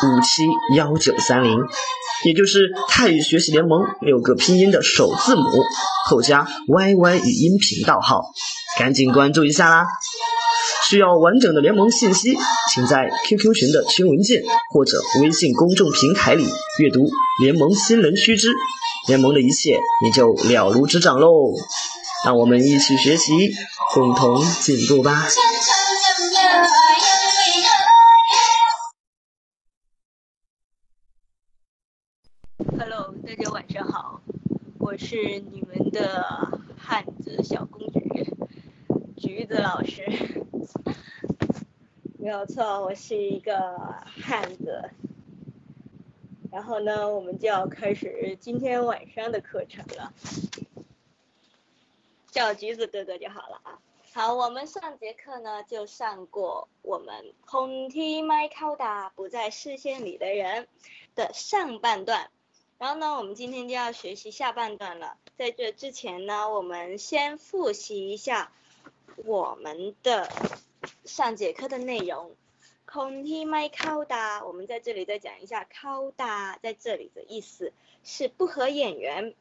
五七幺九三零，也就是泰语学习联盟六个拼音的首字母后加 YY 语音频道号，赶紧关注一下啦！需要完整的联盟信息，请在 QQ 群的群文件或者微信公众平台里阅读联盟新人须知，联盟的一切你就了如指掌喽！让我们一起学习，共同进步吧！是你们的汉子小公举，橘子老师，没有错，我是一个汉子。然后呢，我们就要开始今天晚上的课程了，叫橘子哥哥就好了啊。好，我们上节课呢就上过我们空踢麦考达不在视线里的人的上半段。然后呢，我们今天就要学习下半段了。在这之前呢，我们先复习一下我们的上节课的内容。konti makouda，我们在这里再讲一下考达在这里的意思是不合眼缘、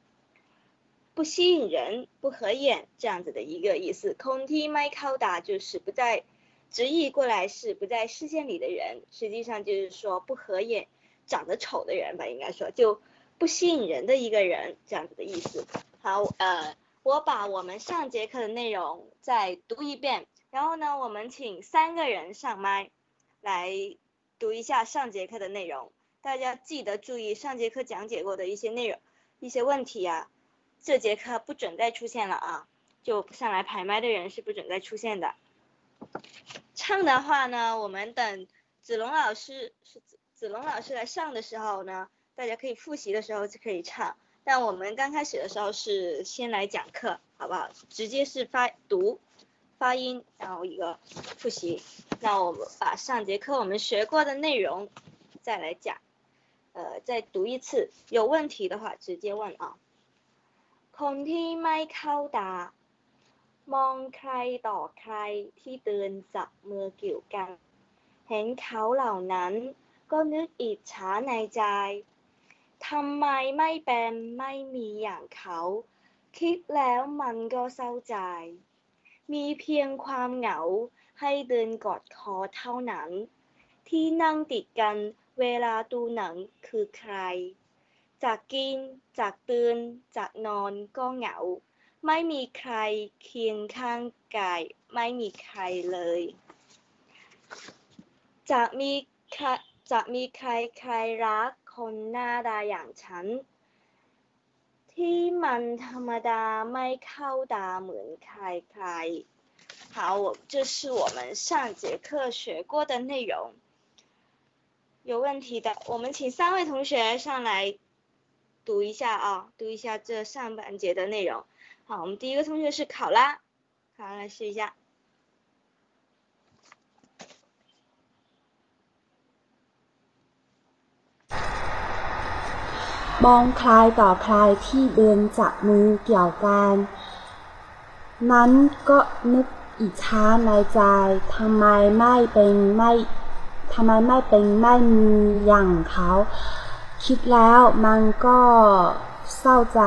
不吸引人、不合眼这样子的一个意思。konti makouda 就是不在直译过来是不在视线里的人，实际上就是说不合眼、长得丑的人吧，应该说就。不吸引人的一个人，这样子的意思。好，呃，我把我们上节课的内容再读一遍，然后呢，我们请三个人上麦来读一下上节课的内容。大家记得注意上节课讲解过的一些内容、一些问题啊，这节课不准再出现了啊，就上来排麦的人是不准再出现的。唱的话呢，我们等子龙老师是子子龙老师来上的时候呢。大家可以复习的时候就可以唱，但我们刚开始的时候是先来讲课，好不好？直接是发读发音，然后一个复习。那我们把上节课我们学过的内容再来讲，呃，再读一次。有问题的话直接问啊。คนที่ไม่เข้าตามองใครต่อใครที่เดินจับมือเกี่ยวกัน เห็นเขาเหล่านั้นก็นึกอิจฉาในใจ ทำไมไม่เป็นไม่มีอย่างเขา คิดแล้วมันก็เศร้าใจ มีเพียงความเหงาให้เดินกอดคอเท่านั้น ที่นั่งติดกันเวลาดูหนังคือใคร จากกิน จากตื่น จากนอนก็เหงา ไม่มีใครเคียงข้างกาย ไม่มีใครเลยจะมีจะมีใครใครรัก คนหน้าตาอย่างฉันที่มันธรรมดาไม่เข้าตาเหมือนใครใคร好，我这是我们上节课学过的内容。有问题的，我们请三位同学上来读一下啊，读一下这上半节的内容。好，我们第一个同学是考拉，好，来试一下。 มองคลายต่อคลายที่เดินจับมือเกี่ยวกัน นั้นก็นึกอิจฉาในใจทำไมไม่เป็นไม่ทำไมไม่เป็นไม่มีอย่างเขา คิดแล้วมันก็เศร้าใจ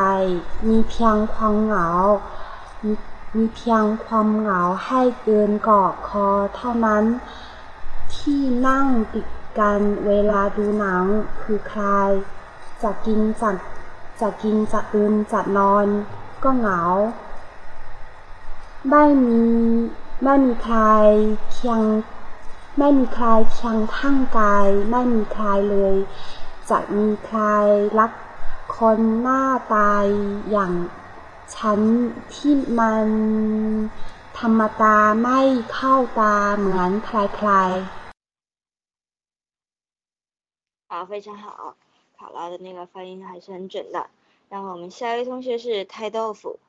มีเพียงความเหงา มีเพียงความเหงาให้เดินกอดคอเท่านั้นที่นั่งติดกันเวลาดูหนังคือใคร จะกินจะจะกินจะดื่มจะนอน ก็เหงา ไม่มีไม่มีใครเคียงไม่มีใครเคียงข้างกาย ไม่มีใครเลย จะมีใครรักคนหน้าตายอย่างฉันที่มันธรรมดาไม่เข้าตาเหมือนใครๆ好，非常好， 考拉的那个发音还是很准的。然后我们下一位同学是太豆腐。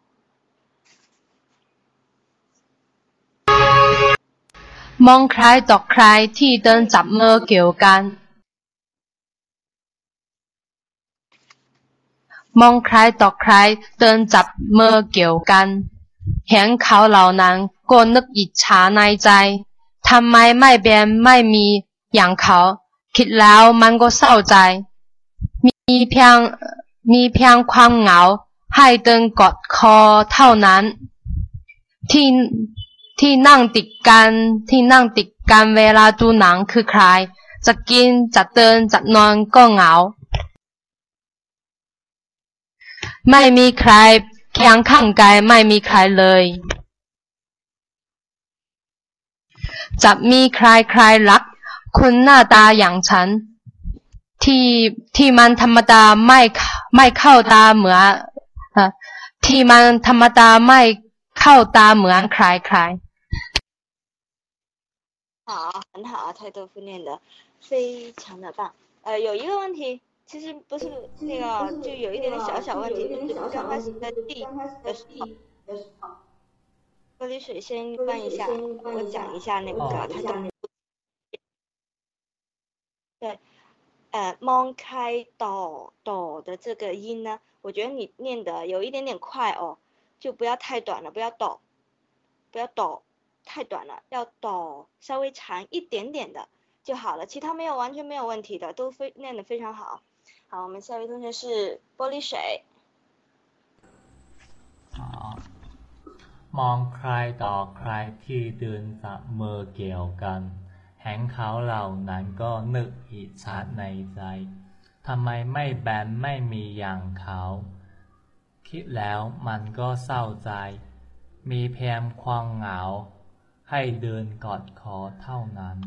มองใครต่อใครที่เดินจับมือเกี่ยวกัน มองใครต่อใครเดินจับมือเกี่ยวกัน เห็นเขาเหล่านั้นก็นึกอิจฉาในใจ ทำไมไม่เป็นไม่มีอย่างเขา คิดแล้วมันก็เศร้าใจ มีเพียงมีเพียงความเหงาให้เดินกอดคอเท่านั้น ที่ที่นั่งติดกันที่นั่งติดกันเวลาดูหนังคือใคร จะกินจะเดินจะนอนก็เหงา ไม่มีใครเคียงข้างกายไม่มีใครเลย จะมีใครใครรัก คุณหน้าตาอย่างฉัน ที่ที่มันธรรมดาไม่ไม่เข้าตาเหมือนที่มันธรรมดาไม่เข้าตาเหมือนใครใคร好，很好，太多夫念的非常的棒。呃，有一个问题，其实不是那个，就有一点点小小问题，就是刚开始在地的时候，玻璃水先关一下，我讲一下那个它的。 呃，蒙开哆哆的这个音呢，我觉得你念的有一点点快哦，就不要太短了，不要哆，不要哆。太短了，要抖稍微长一点点的就好了，其他没有完全没有问题的，都非练得非常好。好，我们下一位同学是玻璃水。好，มองใครต่อใครที่เดินจับมือเกี่ยวกัน เห็นเขาเหล่านั้นก็นึกอิจฉาในใจทำไมไม่แบนไม่มีอย่างเขา คิดแล้วมันก็เศร้าใจ มีเพียงความเหงา ให้เดินกอดคอเท่านั้น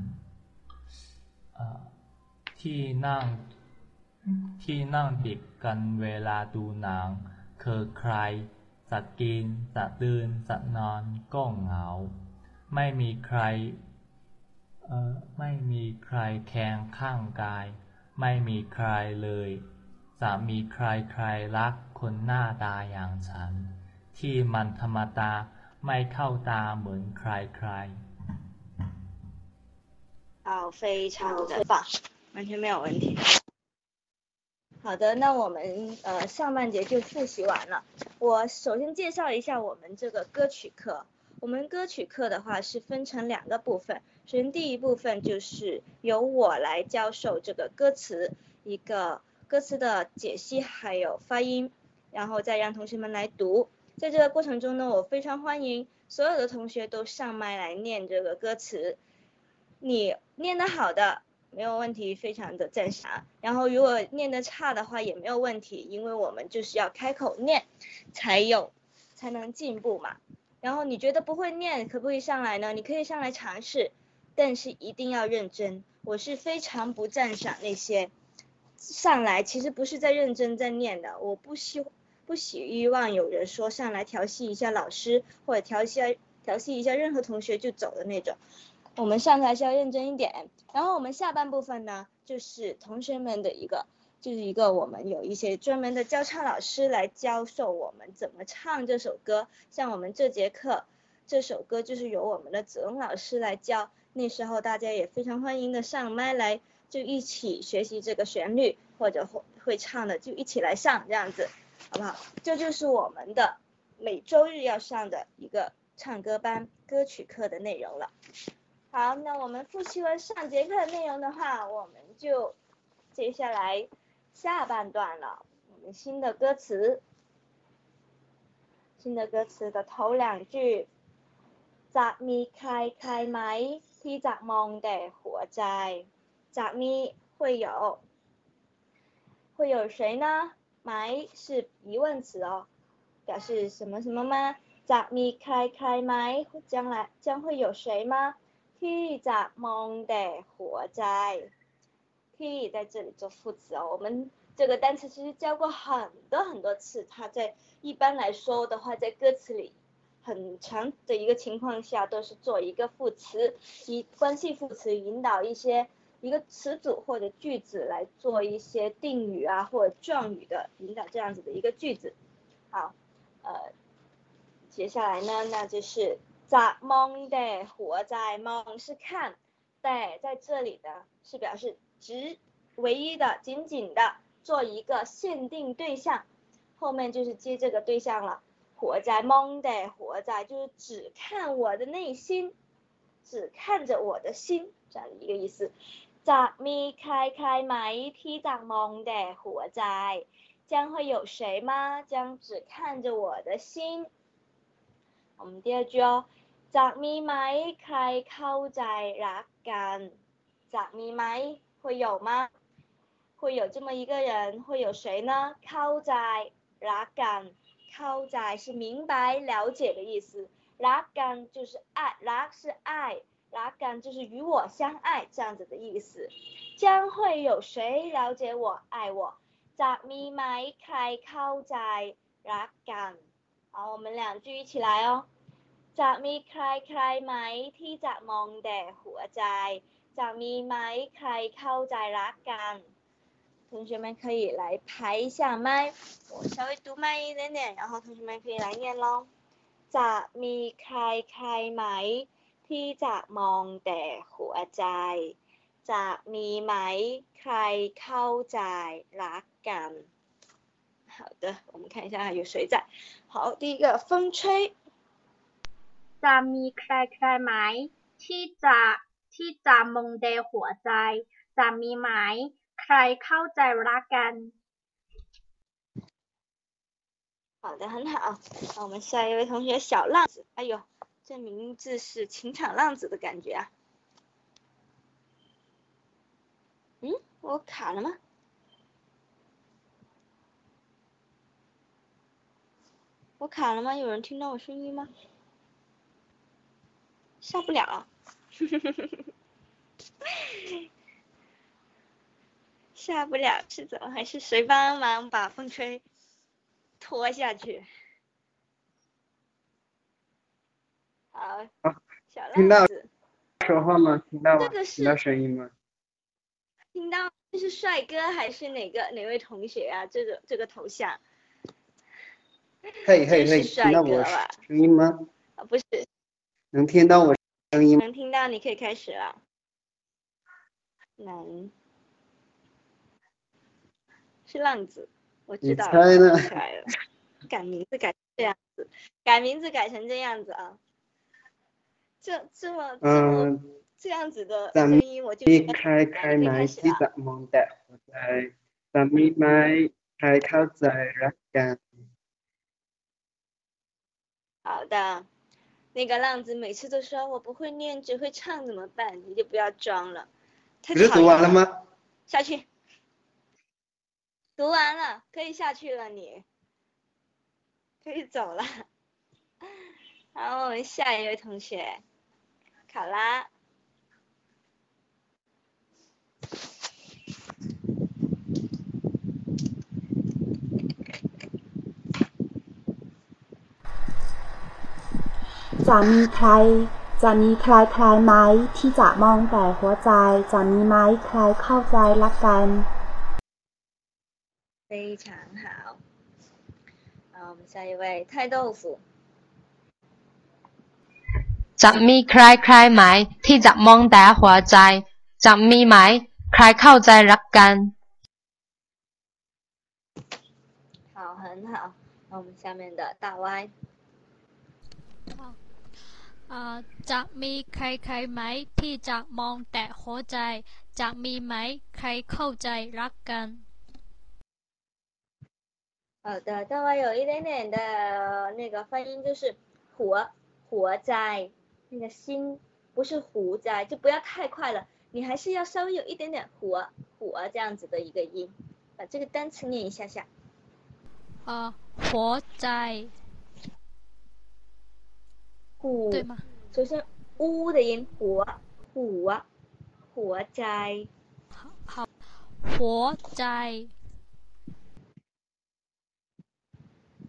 ที่นั่งที่นั่งติดกันเวลาดูหนังคือใครจะกินจะเดินจะนอนก็เหงา ไม่มีใคร ไม่มีใครแข่งข้างกาย ไม่มีใครเลย จะมีใครใครรักคนหน้าตาอย่างฉัน ที่มันธรรมดาไม่เข้าตาเหมือนใครใคร好，非常的棒，完全没有问题。好的，那我们呃上半节就复习完了。我首先介绍一下我们这个歌曲课。我们歌曲课的话是分成两个部分。 首先第一部分就是由我来教授这个歌词，一个歌词的解析还有发音，然后再让同学们来读。在这个过程中呢，我非常欢迎所有的同学都上麦来念这个歌词。你念得好的没有问题，非常的赞赏。然后如果念得差的话也没有问题，因为我们就是要开口念，才有才能进步嘛。然后你觉得不会念，可不可以上来呢？你可以上来尝试，但是一定要认真。我是非常不赞赏那些上来其实不是在认真在念的，我不希。不希望有人说上来调戏一下老师，或者调戏调戏一下任何同学就走的那种。我们上台是要认真一点。然后我们下半部分呢，就是同学们的一个，就是一个我们有一些专门的教唱老师来教授我们怎么唱这首歌。像我们这节课，这首歌就是由我们的子龙老师来教。那时候大家也非常欢迎的上麦来就一起学习这个旋律或者会会唱的就一起来上这样子好不好？这就是我们的每周日要上的一个唱歌班歌曲课的内容了。好那我们复习完上节课的内容的话我们就接下来下半段了我们新的歌词。新的歌词的头两句咋咪开开麦 ที่จะมองแต่หัวใจจะมี会有。 会有谁呢？埋是疑问词哦，表示什么什么吗？จะมีใครใครไหม将来将会有谁吗？ที่จะมองแต่หัวใจที่在这里做副词哦，我们这个单词其实教过很多很多次，它在一般来说的话，在歌词里 很长的一个情况下都是做一个副词，以关系副词引导一些一个词组或者句子来做一些定语啊或者状语的引导这样子的一个句子。好，呃，接下来呢，那就是在 Monday 活在梦是看，对，在这里的是表示只唯一的仅仅的做一个限定对象，后面就是接这个对象了。活在梦的活在就是只看我的内心，只看着我的心这样的一个意思。จะมีใครใครไหมที่จะมองแต่หัวใจ将会有谁吗？将只看着我的心。我们第二句哦，จะมีไหมใครเข้าใจรักกันจะมีไหม会有吗？会有这么一个人，会有谁呢？เข้าใจรักกัน เข้าใจ是明白、了解的意思，รักกัน就是爱，รัก是爱，รักกัน就是与我相爱这样子的意思。将会有谁了解我、爱我？จะมีไหมใครเข้าใจรักกัน好，我们两句一起来哦。จะมีใครใครไหมที่จะมองแต่หัวใจจะมีไหมใครเข้าใจรักกัน 同学们可以来排一下麦，我稍微读慢一点点，然后同学们可以来念喽。จะมีใครใครไหมที่จะมองแต่หัวใจจะมีไหมใครเข้าใจรักกัน好的，我们看一下有谁在。好，第一个风吹。จะมีใครใครไหมที่จะที่จะมองแต่หัวใจจะมีไหม ใครเข้าใจรักกัน 好的，很好。那我们下一位同学小浪子，哎呦，这名字是情场浪子的感觉啊。嗯，我卡了吗？我卡了吗？有人听到我声音吗？下不了， 下不了是怎么回事？谁帮忙把风吹拖下去？好，小听到浪子，说话吗？听到吗听到声音吗？听到这是帅哥还是哪个哪位同学啊？这个这个头像嘿嘿嘿，帅听到我声音吗？啊，不是，能听到我声音吗？能听到，你可以开始了。能，是浪子，我知你道了，猜呢我想起来了，改名字改成这样子，改名字改成这样子啊，这这么这么嗯，这样子的咱声音，我就มี觉得ใครใครไหม 可以开始 ที่ 了 จะมองแต่หัวใจจะมีไหมใครเข้าใจรักกัน 好的，那个浪子每次都说我不会念，只会唱，怎么办？你就不要装了，太不是讨厌读完了了。吗？下去。 读完了，可以下去了你，可以走了。好，我们下一位同学，考拉。จะมีใคร จะมีใครใครไหมที่จะมองแต่หัวใจ จะมีไหมใครเข้าใจรักกัน 非常好。好，我们下一位太豆腐。 จะมีใครใครไหมที่จะมองแต่หัวใจ จะมีไหมใครเข้าใจรักกัน 好，很好。那我们下面的大 Y。อ่าจะมีใครใครไหมที่จะมองแต่หัวใจ จะมีไหมใครเข้าใจรักกัน 好的，大 Y 有一点点的那个发音，就是活活在那个心，不是胡在，就不要太快了，你还是要稍微有一点点活活这样子的一个音。把这个单词念一下下。啊，活在虎对吗？首先呜的音，活活活在好，活在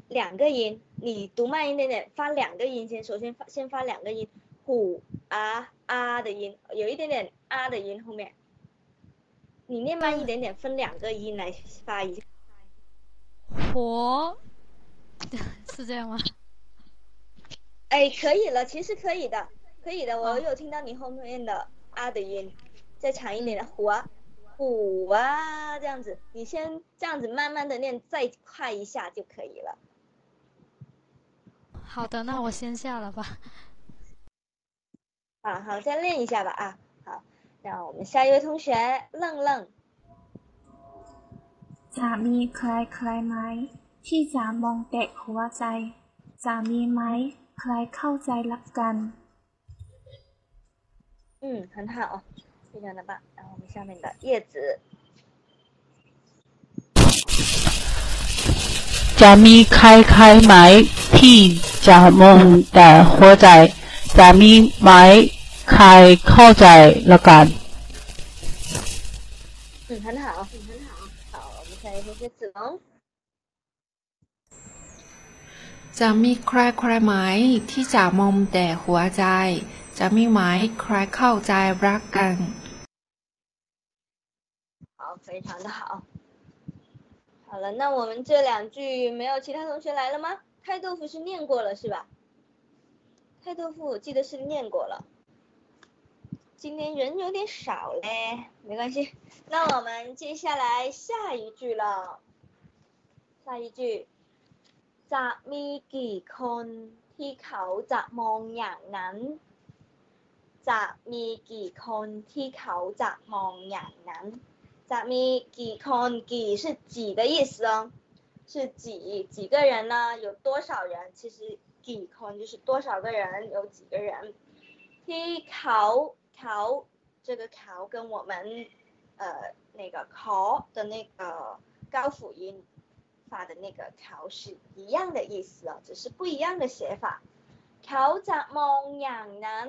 两个音，你读慢一点点，发两个音先。首先发先发两个音，虎啊啊的音，有一点点啊的音后面。你念慢一点点，分两个音来发一下。活，是这样吗？哎，可以了，其实可以的，可以的。我有听到你后面的啊的音，再长一点的虎啊虎啊这样子，你先这样子慢慢的念，再快一下就可以了。好的，那我先下了吧。好好，再练一下吧啊。好，那我们下一位同学愣愣。 จะมีใครใครไหมที่จะมองแต่หัวใจ จะมีไหมใครเข้าใจรักกัน 嗯，很好，非常的棒。然后我们下面的叶子， จะมีใครใครไหมที่จะมองแต่หัวใจ จะมีไหมใครเข้าใจละกัน 嗯，很好，很好。好，我们下一位同学子龙。 จะมีใครใครไหมที่จะมองแต่หัวใจ จะมีไหมใครเข้าใจรักกัน 好，非常的好。 好了，那我们这两句没有其他同学来了吗？开豆腐是念过了是吧？开豆腐我记得是念过了。今天人有点少嘞，没关系。那我们接下来下一句了。下一句จะมีกี่คนที่เขาจะมองอย่างนั้น จะมีกี่คนที่เขาจะมองอย่างนั้น จะมีกี่คนกี่是几的意思哦，是几几个人呢？有多少人？其实几คน就是多少个人，有几个人。ที่เขาเขา这个เขา跟我们呃那个 call 的那个高辅音发的那个เขา是一样的意思哦，只是不一样的写法。เขาจะมองอย่างนั้น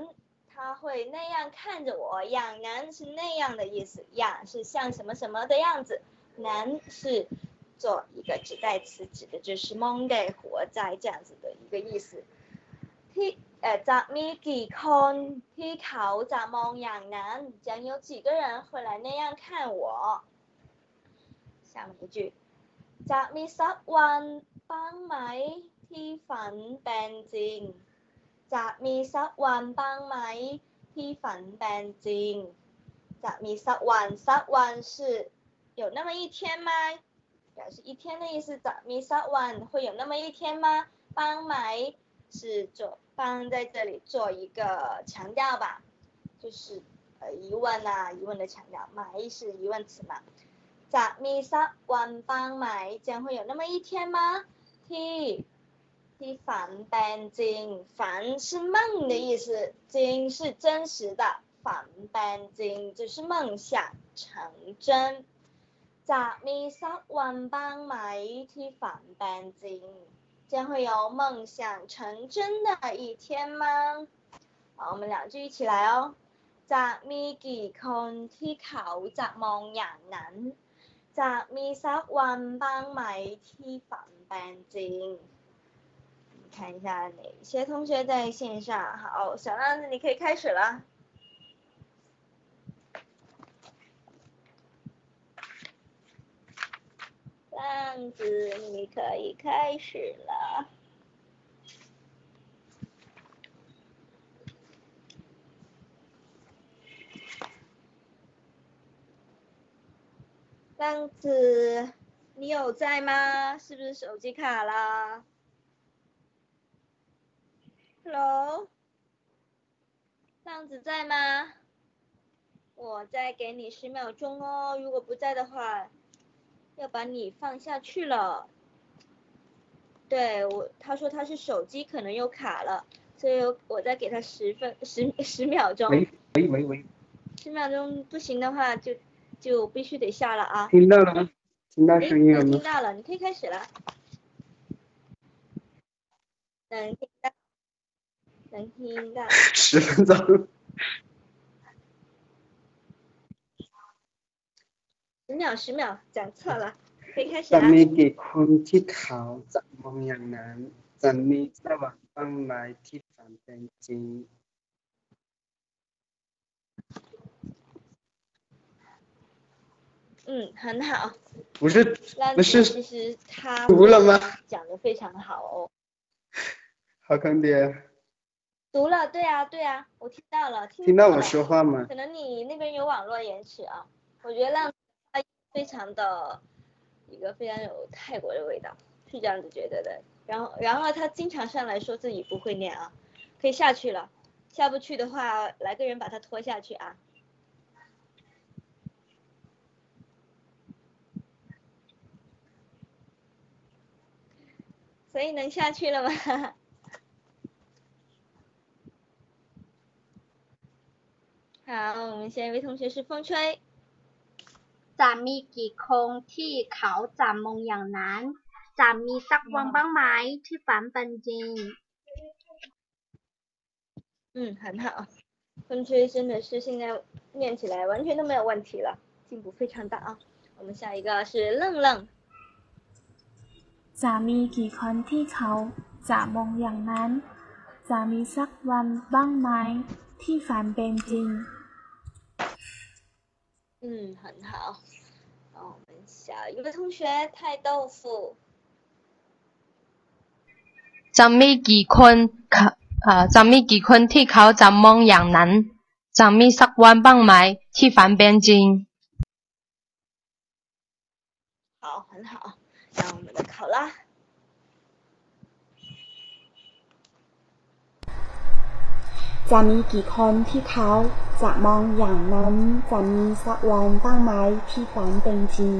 他会那样看着我，อย่างนั้น是那样的意思，อย่าง是像什么什么的样子，นั้น是做一个指代词，指的就是蒙给活在这样子的一个意思。ที่เอ่อจะมีกี่คนที่เขาจะมองอย่างนั้น将有几个人会来那样看我下面一句จะมีสักวันบ้างไหมที่ฝันเป็นจริง จะมีสักวันบ้างไหมที่ฝันเป็นจริง จะมีสักวันสักวัน是有那么一天吗表示一天的意思จะมีสักวัน会有那么一天吗บ้างไหม是做帮在这里做一个强调吧就是呃疑问啊疑问的强调ไหม是疑问词嘛จะมีสักวันบ้างไหม将会有那么一天吗ที่ ที่ฝันเป็นจริงฝัน是梦的意思จริง是真实的ฝันเป็นจริง就是梦想成真จะมีสักวันบ้างไหมที่ฝันเป็นจริง将会有梦想成真的一天吗好我们两句一起来哦จะมีกี่คนที่เขาจะมองอย่างนั้น จะมีสักวันบ้างไหมที่ฝันเป็นจริง 看一下哪些同学在线上。好，小浪子，你可以开始了。浪子，你可以开始了。浪子，你有在吗？是不是手机卡了？Hello，浪子在吗？我再给你十秒钟哦，如果不在的话，要把你放下去了。对我，他说他是手机可能又卡了，所以我再给他十分十十秒钟。喂喂喂喂，十秒钟不行的话就就必须得下了啊。听到了吗？听到声音了吗？听到了，你可以开始了。能听到，能听到。十分钟。十秒，十秒，讲错了，可以开始啦。 จะมีกี่คนที่เขาจะมองอย่างนั้น จะมีสวรรค์บ้างไหมที่ฝันเป็นจริง 嗯，很好。不是烂不是其实他读了吗？讲的非常好哦。好坑爹！ 读了，对啊，对啊，我听到了，听听到我说话吗？可能你那边有网络延迟啊。我觉得浪非常的一个非常有泰国的味道，是这样子觉得的。然后，然后他经常上来说自己不会念啊，可以下去了。下不去的话，来个人把他拖下去啊。所以能下去了吗？好，我们下一位同学是风吹。 จะมีกี่คนที่เขาจะมองอย่างนั้น จะมีสักวันบ้างไหมที่ฝันเป็นจริง 嗯，很好。风吹真的是现在念起来完全都没有问题了，进步非常大啊。我们下一个是愣愣。 จะมีกี่คนที่เขาจะมองอย่างนั้น จะมีสักวันบ้างไหมที่ฝันเป็นจริง 嗯，很好。那我一下，一个同学太豆腐。咱们几困考啊？咱们几困替考？咱们杨楠，咱们十万棒麦替翻边金。好，很好。那我们来考啦。 จะมีกี่คนที่เขาจะมองอย่างนั้นจะมีสักวันบ้างไหมที่ฝันเป็นจริง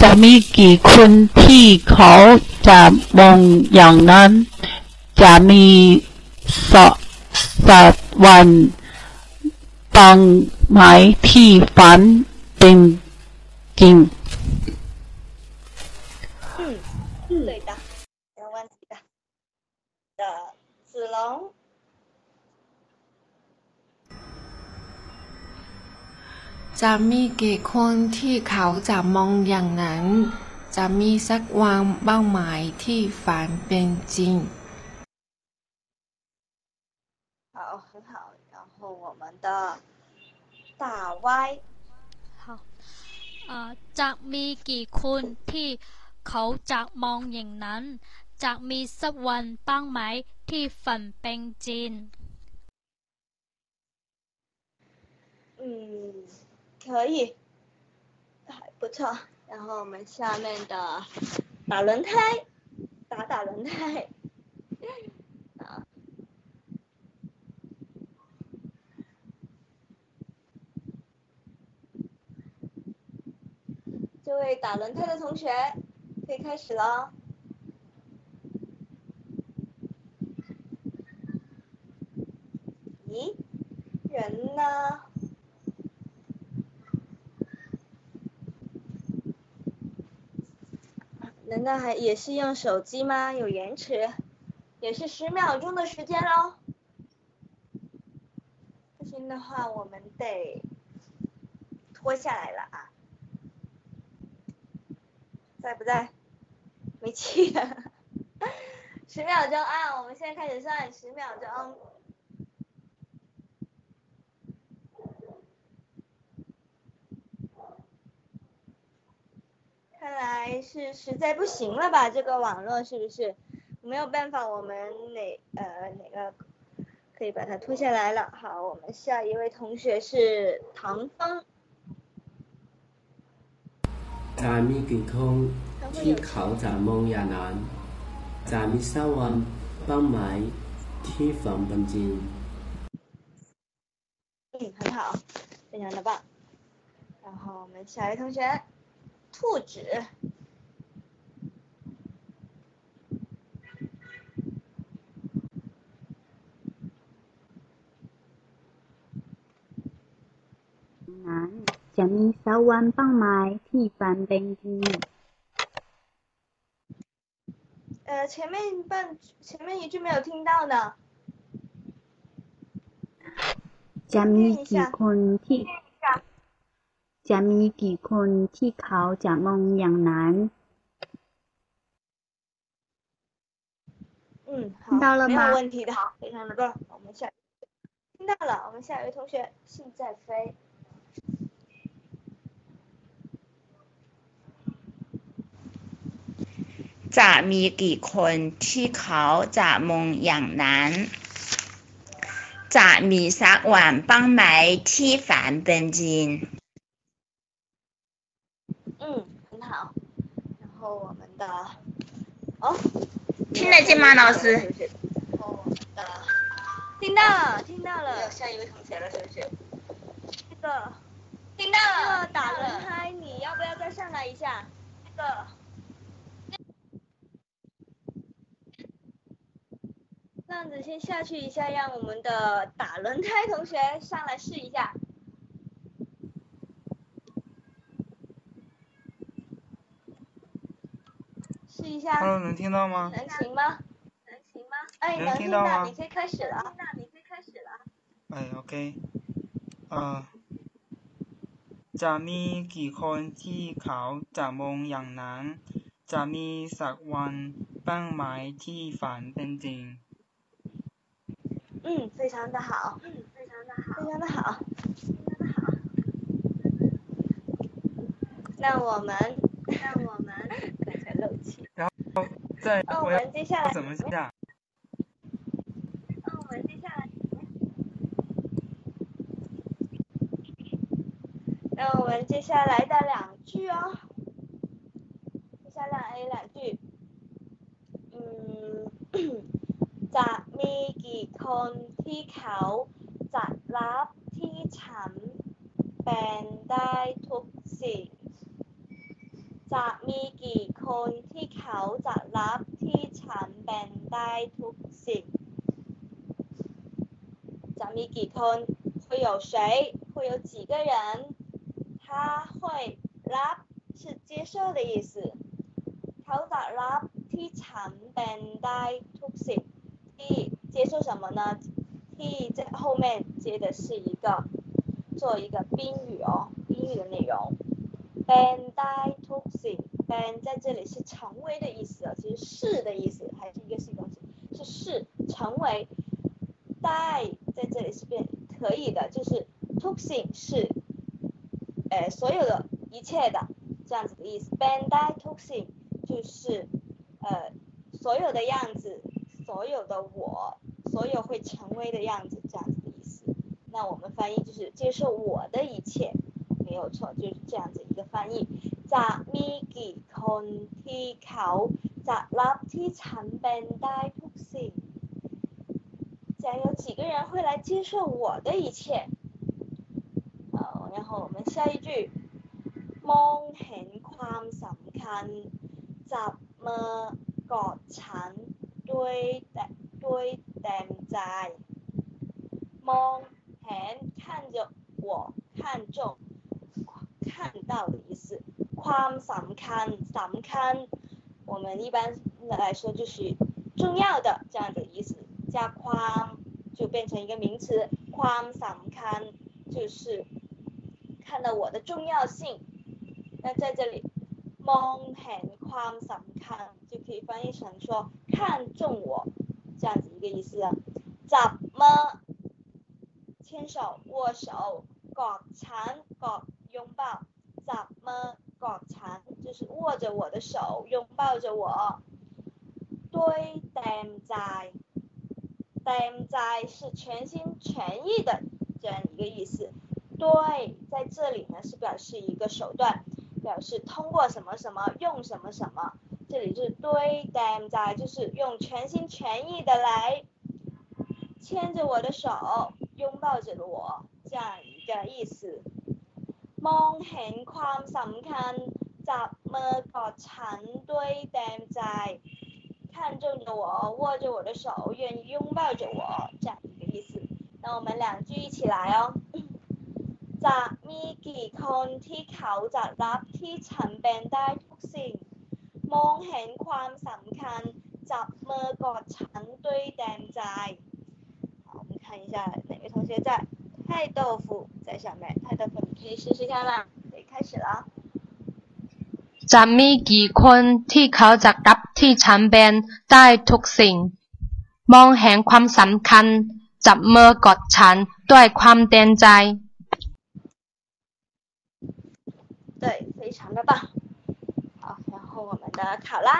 จะมีกี่คนที่เขาจะมองอย่างนั้น จะมีสักสักวันบางไหมที่ฝันเป็นจริง 子龙。 จะมีกี่คนที่เขาจะมองอย่างนั้น จะมีสักวันบ้างไหมที่ฝันเป็นจริง 好，很好。然后我们的大歪。好，เอ่อจะมีกี่คนที่เขาจะมองอย่างนั้น จะมีสักวันบ้างไหม 气粉并进。嗯，可以，还不错。然后我们下面的打轮胎，打打轮胎。这位打轮胎的同学，可以开始了。那还也是用手机吗？有延迟，也是十秒钟的时间喽。不行的话，我们得拖下来了啊。在不在？没气了。十秒钟啊，我们现在开始算十秒钟。看来是实在不行了吧？这个网络是不是没有办法？我们哪呃哪个可以把它拖下来了？好，我们下一位同学是唐风。 จะมีกี่คนที่เขาจะมองอย่างนั้น จะมีสักวันบ้างไหมที่ฝันเป็นจริง 嗯，很好，非常的棒。然后我们下一位同学，兔子。 จะมีสักวันบ้างไหมที่ฝันเป็นจริง呃，前面半前面一句没有听到呢。 จะมีกี่คนที่ จะมีกี่คนที่เขาจะมองอย่างนั้น 嗯，好，听到了没有吗问题的，非常的棒。我们下听到了，我们下一位同学信在飞。 จะมีกี่คนที่เขาจะมองอย่างนั้น จะมีสักวันบ้างไหมที่ฝันเป็นจริง 嗯，很好。然后我们的哦，听得见吗老师然后我们的听到了，听到了。下一位同学了，是不是？这个听到了。这个打轮胎，你要不要再上来一下？这个。 这样子先下去一下，让我们的打轮胎同学上来试一下。试一下。 Hello，能听到吗？能行吗？能行吗？哎，能能听到，听到吗你可以开始了。那你可以开始了。哎，OK，เอ่อจะมีกี่คนที่เขาจะมองอย่างนั้น จะมีสักวันบ้างไหมที่ฝันเป็นจริง 嗯，非常的好。嗯，非常的好。非常的好。非常的好那我们，那我们 刚才漏气。然后再那我们接下来怎么下？那我们接下来，那我们接下来的两句哦，接下来 A 两句，嗯，จะมีกี่คนที่เขาจะรับที่ฉันเป็นได้ทุกสิ่ง จะมีกี่คนที่เขาจะรับที่ฉันเป็นได้ทุกสิ่ง จะมีกี่คน会有谁会有几个人他会รับ是接受的意思เขาจะรับที่ฉันเป็นได้ทุกสิ่ง 接受什么呢？T 在后面接的是一个做一个宾语哦，宾语的内容。Bandai toxin band 在这里是成为的意思哦，其实是的意思，还是一个是动词，是是成为。Die 在这里是变可以的，就是 toxin 是，呃，所有的一切的这样子的意思。Bandai toxin 就是呃所有的样子，所有的我，所有会成为的样子这样子的意思。那我们翻译就是接受我的一切，没有错，就是这样子一个翻译。จะมีกี่คนที่เขาจะรับที่ฉันเป็นได้ทุกสิ่ง 将有几个人会来接受我的一切？好，然后我们下一句，มองเห็นความสำคัญจับมือกอดฉัน ด้วยแต่ด้วยเต็มใจมองเห็น看着我看重看到的意思ความสำคัญสำคัญ我们一般来说就是重要的这样的意思加ความ就变成一个名词，ความสำคัญ就是看到我的重要性。那在这里มองเห็นความสำคัญ就可以翻译成说 看中我，这样子一个意思。怎么？牵手、握手，搞缠、搞拥抱，怎么搞缠？就是握着我的手，拥抱着我。对，呆呆，呆呆是全心全意的这样一个意思。对，在这里呢，是表示一个手段，表示通过什么什么，用什么什么。这里就是对ต็มใจ，就是用全心全意的来牵着我的手，拥抱着我这样一个意思。มองเห็นความสำคัญจับมือกอดฉันด้วยเต็มใจ。看重着我，握着我的手，愿意拥抱着我，这样一个意思。那我们两句一起来哦。จะมี คนที่เขาจะรับที่ฉันเป็นได้ทุกสิ่ง มองเห็นความสำคัญ จับมือกอดฉันด้วยแดนใจ好我们看一下哪位同学在太豆腐在上面太豆腐你可以试试看啦可以开始了 จะมีกี่คนที่เขาจะรับที่ฉันเป็นได้ทุกสิ่ง มองเห็นความสำคัญ จับมือกอดฉันด้วยความเต็มใจ 对非常的棒好然后我们 的考拉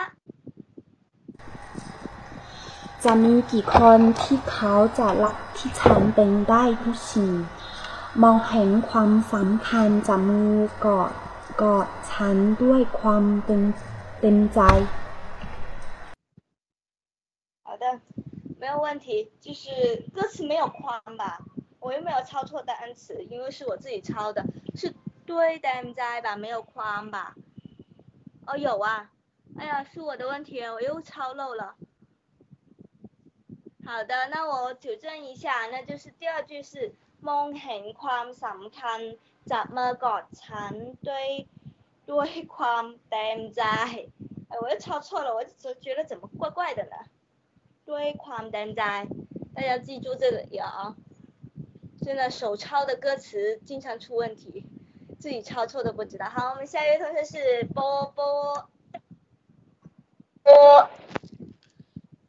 จะมีกี่คนที่เขาจะรักที่ฉันเป็นได้ทุกสิ่ง มองเห็นความสำคัญจับมือกอดกอดฉันด้วยความเต็มเต็มใจ 好的，没有问题。就是歌词没有框吧，我又没有抄错单词，因为是我自己抄的，是对单在吧，没有框吧？哦，有啊。 哎呀，是我的问题，我又抄漏了。好的，那我纠正一下，那就是第二句是มองเห็นความสำคัญจับมือกอดฉันด้วยด้วยความเต็มใจ。哎，我又抄错了，我就觉得怎么怪怪的呢？对ความเต็มใจ，大家记住这个啊！真的手抄的歌词经常出问题，自己抄错都不知道。好，我们下一位同学是波波波。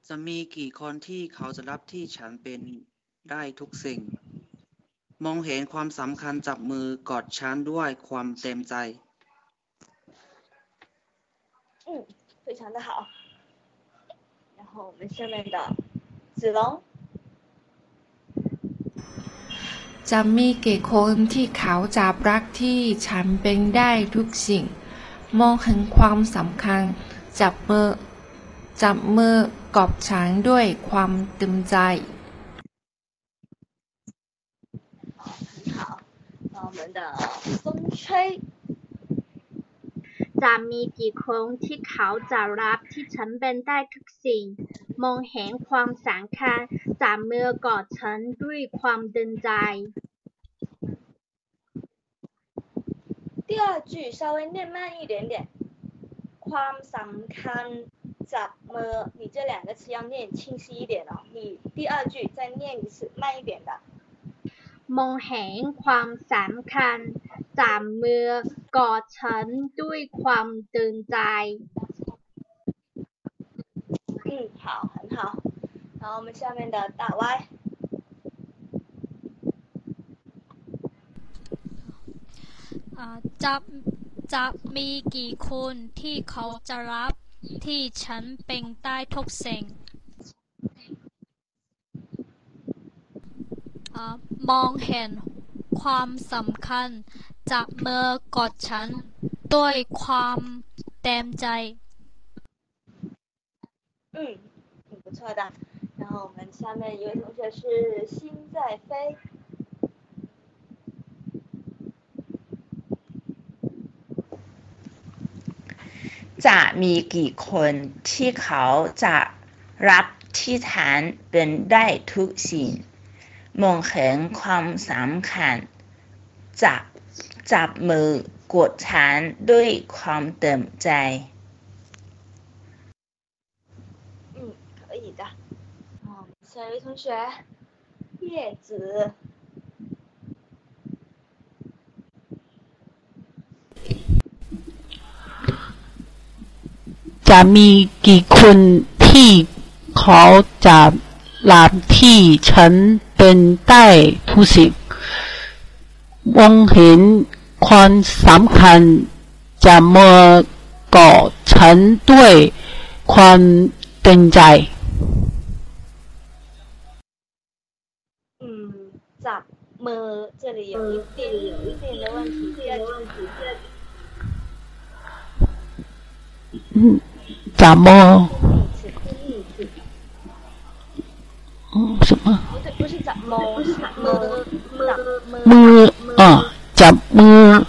จะมีกี่คนที่เขาจะรับที่ฉันเป็นได้ทุกสิ่ง มองเห็นความสำคัญจับมือกอดฉันด้วยความเต็มใจ 嗯，非常的好。然后我们下面的子龙， จะมีกี่คนที่เขาจะรักที่ฉันเป็นได้ทุกสิ่ง มองเห็นความสำคัญ จับมือ จับมือกอบฉันด้วยความเต็มใจ 很好。那我们的风吹， จะมีกี่คนที่เขาจะรับที่ฉันเป็นได้ทุกสิ่ง มองเห็นความสำคัญจับมือกอดฉันด้วยความเต็มใจ 第二句稍微念慢一点点。ความสำคัญ จับมือ，你这两个词要念清晰一点哦。你第二句再念一次，慢一点的。 มองเห็นความสำคัญจับมือกอดฉันด้วยความเต็มใจ 嗯，好，很好。然后我们下面的大 Y， อ่าจะจะมีกี่คนที่เขาจะรับ ที่ฉันเป็นได้ทุกสิ่งอามองเห็นความสำคัญจับมือกอดฉันด้วยความเต็มใจ 嗯，挺不错的。然后我们下面一位同学是心在飞， จะมีกี่คนที่เขาจะรับที่ฉันเป็นได้ทุกสิ่ง มองเห็นความสำคัญจับจับมือกดฉันด้วยความเต็มใจ 嗯，可以的。好，下一位同学叶子， จะมีกี่คนที่เขาจะรับที่ฉันเป็นได้ทุกสิ่งมองเห็นความสำคัญจะมากอดฉันด้วยความเต็มใจ 嗯，จับมือ这里有一点有一点的问题，第二句嗯 咋么？嗯，什么？不对，不是咋么，是咋么么么？啊，怎么？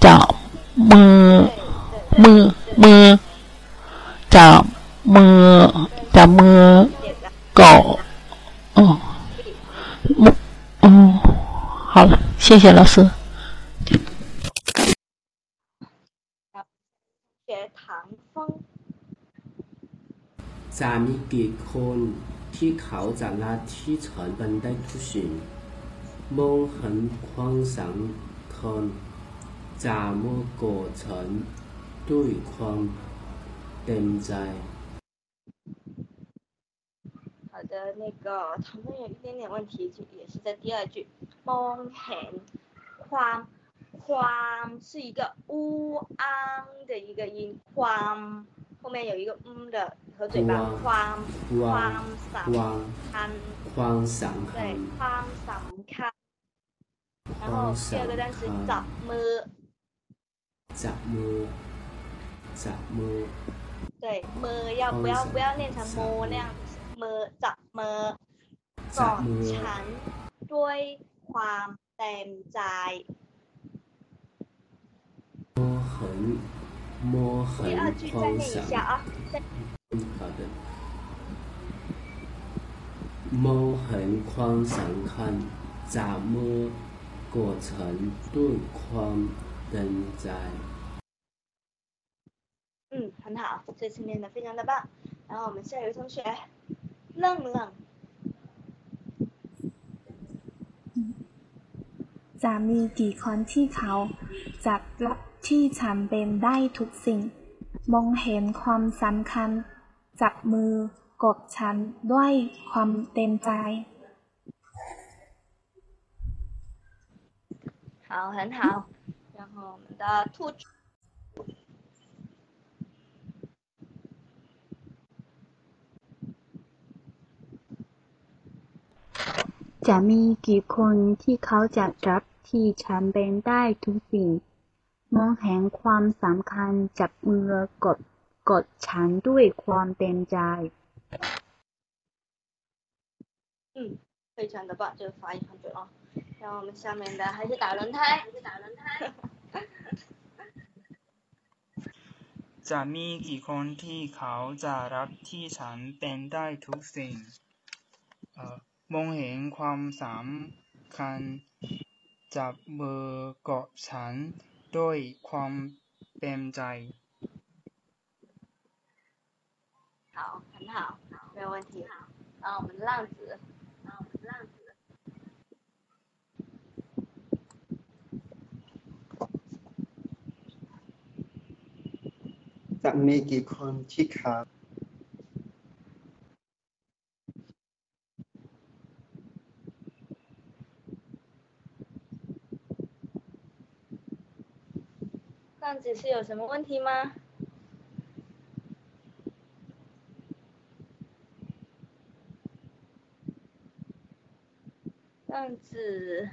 怎么么么？怎么怎么搞？哦，嗯哦，好了，谢谢老师。 จะมีกี่คนที่เขาจะละที่ฉันเป็นได้ทุกสิ่งมองเห็นความสำคัญจะมองกอดฉันด้วยความเต็มใจ。好的，那个唐中有一点点问题，就也是在第二句，มองเห็นความความ是一个乌昂的一个音，ความ后面有一个嗯的 和嘴巴，ความความสำคัญความสำคั对ญความสำคัญ然后第二个单词จับมือ จับมือจับมือ对มือ要不要不要念成มือ那样子มือจับมือกอดฉันด้วยความเต็มใจ 摸很摸很第二句再ความ念一สำ下啊，再 好的มองเห็นความสำคัญจับมือกอดฉันด้วยความเต็มใจ 嗯，很好，这次念的非常的棒。然后我们下一位同学，愣愣， จะมีกี่คนที่เขาจับรับที่ฉันเป็นได้ทุกสิ่ง มองเห็นความสำคัญ จับมือกดฉันด้วยความเต็มใจ 好，很好。然后我们的兔子， จะมีกี่คนที่เขาจะรับที่ฉันเป็นได้ทุกสิ่ง มองเห็นความสำคัญจับมือกด กดฉันด้วยความเต็มใจ 嗯，非常的棒，这个发音很准哦。然后我们下面的还是打轮胎，还是打轮胎。 จะมีกี่คนที่เขาจะรับที่ฉันเป็นได้ทุกสิ่งเอ่อมองเห็นความสำคัญจับมือเกาะฉันด้วยความเต็มใจ 好，很好，没有问题。然后我们浪子，然后我们浪子， จะมีกี่คนที่เขา 浪子是有什么问题吗？ 这样子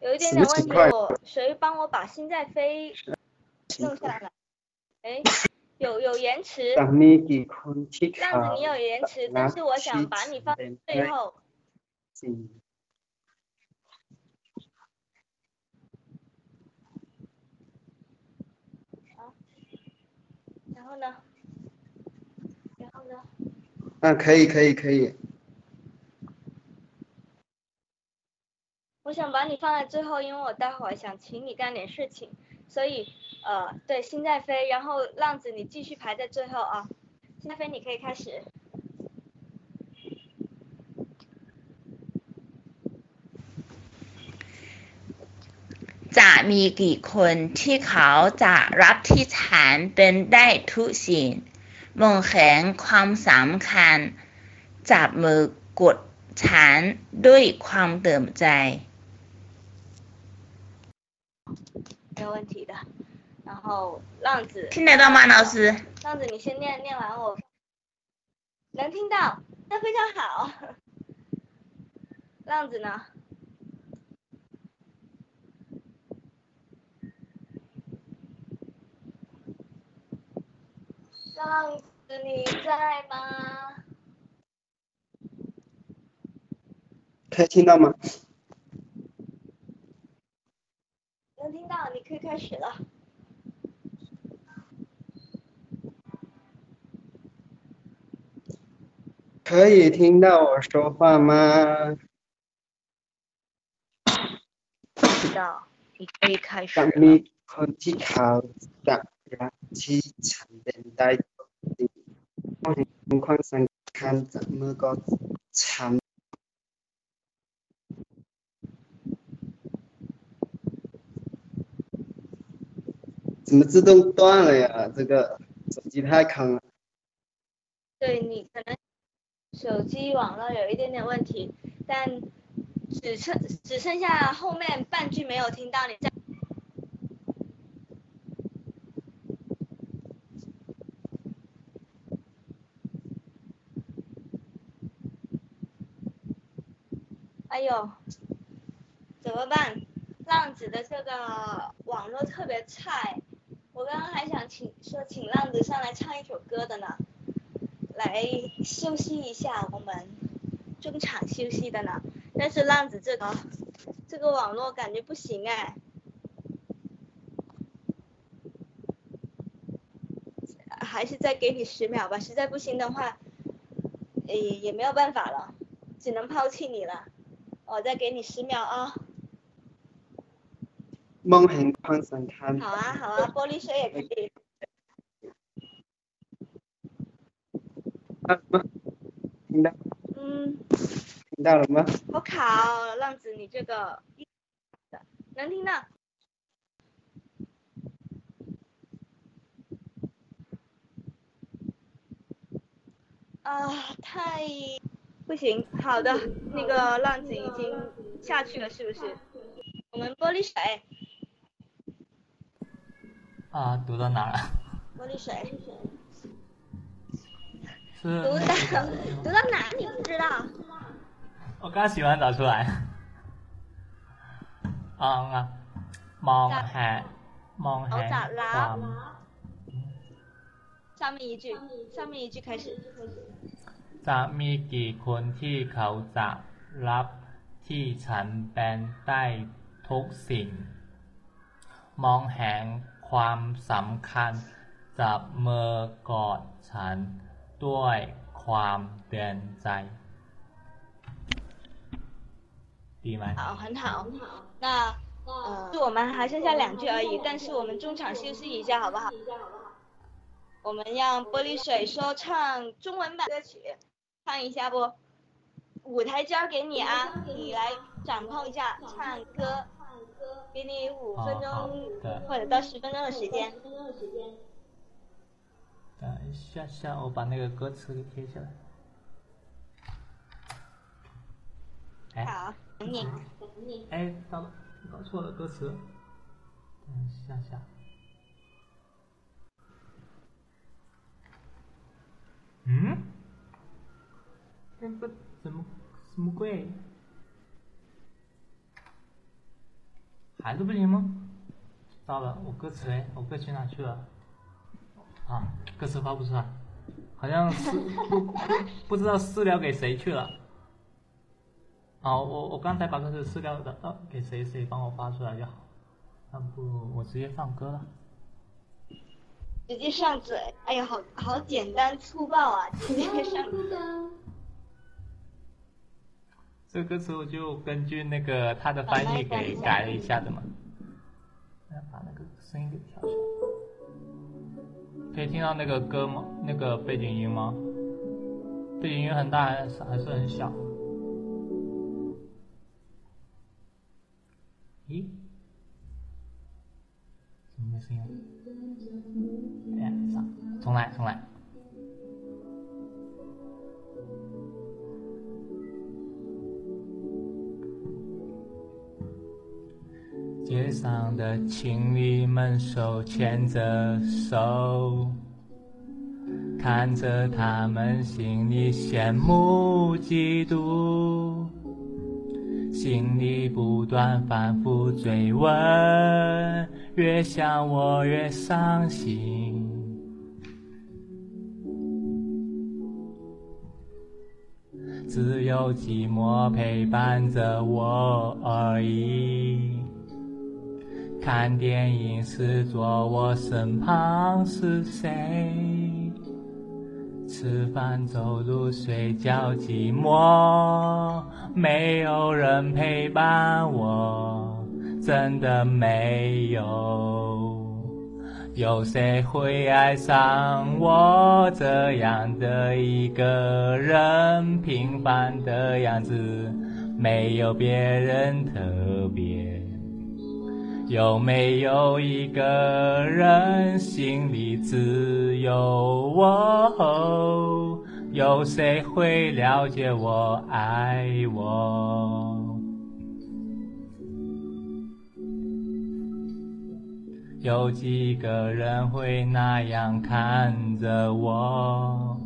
有一点点问题，我谁帮我把心在飞弄下来？哎，有有延迟。这样子你有延迟，但是我想把你放最后。好。然后呢？然后呢？嗯，可以，可以，可以。我想把你放在最后，因为我待会儿想请你干点事情，所以呃，对，心在飞，然后浪子你继续排在最后啊。心在飞，你可以开始。 จะมีกี่คนที่เขาจะรับที่ฉันเป็นได้ทุกสิ่งมองเห็นความสำคัญจับมือกดฉันด้วยความเต็มใจ 没有问题的。然后浪子，听得到吗，老师？浪子，你先念，念完我能听到，那非常好。浪子呢？浪子，你在吗？可以听到吗？听到，你可以开始了。可以听到我说话吗？知道，你可以开始。你空气考的，然后去承担到底，我情况上看怎么个惨。怎么自动断了呀？这个手机太坑了。对你可能手机网络有一点点问题，但只剩只剩下后面半句没有听到，你在。哎呦，怎么办？浪子的这个网络特别差，我刚刚还想请说请浪子上来唱一首歌的呢，来休息一下，我们中场休息的呢。但是浪子这个这个网络感觉不行哎，还是再给你十秒吧，实在不行的话，也也没有办法了，只能抛弃你了。我再给你十秒啊。梦很宽松，看。好啊，好啊，玻璃水也可以。听到？嗯。听到了吗？好卡哦，浪子，你这个能听到？啊，太不行。好的，那个浪子已经下去了，是不是？我们玻璃水。啊，读到哪了？玻璃水。是。读到读到哪？你不知道？我刚洗完澡出来。啊啊！มองหมองหความ。上面一句，上面一句开始。จะมีกี่คนที่เขาจะรับที่ฉันเป็นได้ทุกสิ่ง มองแหง ความสำคัญจับมือกอดฉันด้วยความเตือนใจดีไหม好很好那呃我们还剩下两句而已但是我们中场休息一下好不好我们让玻璃水说唱中文版歌曲唱一下不舞台交给你啊你来掌控一下唱歌 给你五分钟或者到十分钟的时间。等一下下，我把那个歌词给贴下来。好，等你，等你。哎，到了，搞错了歌词。等一下下。嗯？这不怎么什么鬼？还是不行吗？糟了，我歌词哎，我歌词哪去了？啊，歌词发不出来，好像是不不知道私聊给谁去了。好，我我刚才把歌词私聊的呃给谁谁帮我发出来就好。要不我直接放歌了。直接上嘴，哎呀，好好简单粗暴啊！直接上。这个歌词我就根据那个他的翻译给改了一下的嘛，把那个声音给调小。可以听到那个歌吗？那个背景音吗？背景音很大还是还是很小？咦？怎么没声音？哎呀，算了，重来，重来。街上的情侣们手牵着手，看着他们心里羡慕嫉妒，心里不断反复追问，越想我越伤心，只有寂寞陪伴着我而已。看电影时坐我身旁是谁？吃饭、走路、睡觉，寂寞，没有人陪伴我，真的没有。有谁会爱上我这样的一个人？平凡的样子，没有别人特别。有没有一个人心里只有我？有谁会了解我、爱我？有几个人会那样看着我？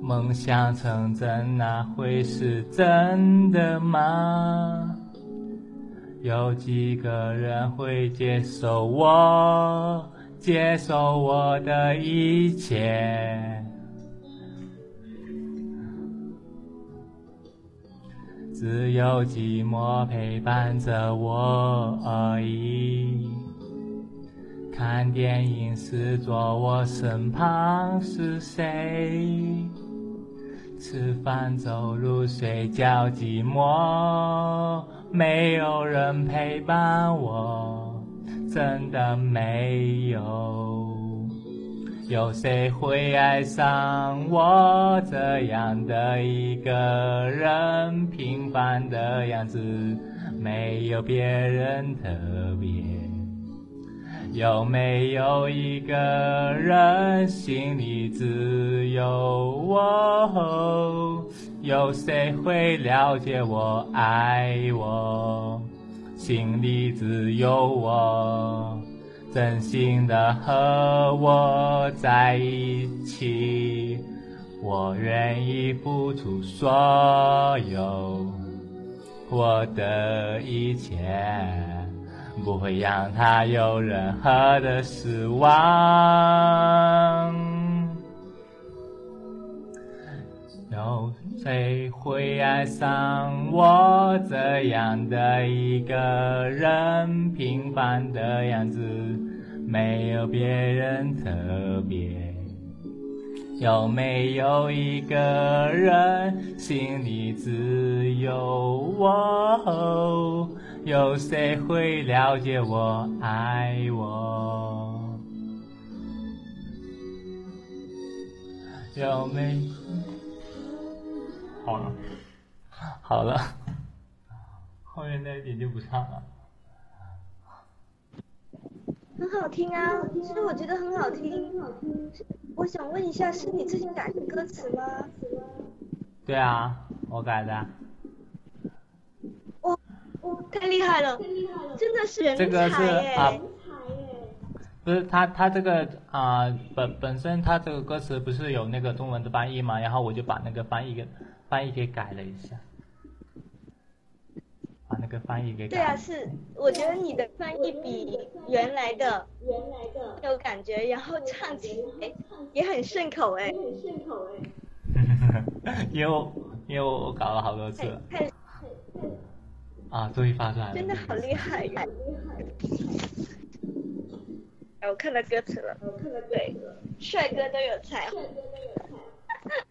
梦想成真，那会是真的吗？有几个人会接受我，接受我的一切？只有寂寞陪伴着我而已。看电影时坐我身旁是谁？吃饭、走路、睡觉，寂寞，没有人陪伴我，真的没有。有谁会爱上我这样的一个人？平凡的样子，没有别人特别。有没有一个人心里只有我？有谁会了解我、爱我？心里只有我。真心的和我在一起，我愿意付出所有，我的一切，不会让他有任何的失望。有谁会爱上我这样的一个人？平凡的样子，没有别人特别。有没有一个人心里只有我？有谁会了解我、爱我？有没？好了，好了，后面那一点就不唱了。很好听啊，其实我觉得很好听。我想问一下，是你自己改的歌词吗？对啊，我改的。哇，太厉害了，真的是人这个是才不是他他这个啊、本本身他这个歌词不是有那个中文的翻译嘛，然后我就把那个翻译给翻译给改了一下，把那个翻译给改了。对啊，是，我觉得你的翻译比原来的原来的有感觉，然后唱起来也很顺口哎，很顺口哎。因为我因为我搞了好多次啊，终于发出来了。真的好厉害呀！哎我看到歌词了，我看到对，帅哥都有才华。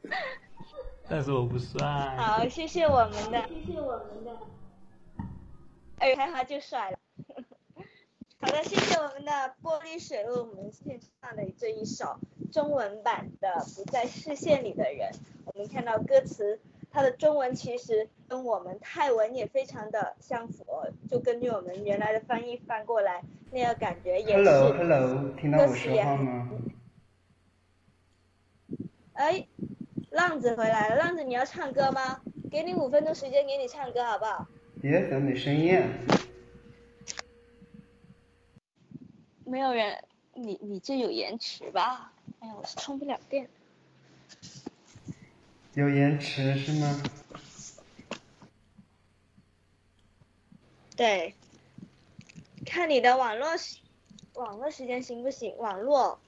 但是我不帅。好，谢谢我们的，谢谢我们的，哎，有才华就帅了。好的，谢谢我们的玻璃水为我们献上的这一首中文版的《不在视线里的人》。我们看到歌词，它的中文其实跟我们泰文也非常的相符哦，就根据我们原来的翻译翻过来，那个感觉也是。Hello Hello，听到我说话吗？哎，浪子回来了，浪子你要唱歌吗？给你五分钟时间给你唱歌好不好？别怎么没声音啊？没有人，你你这有延迟吧？哎呀，我是充不了电。有延迟是吗？对，看你的网络时网络时间行不行？网络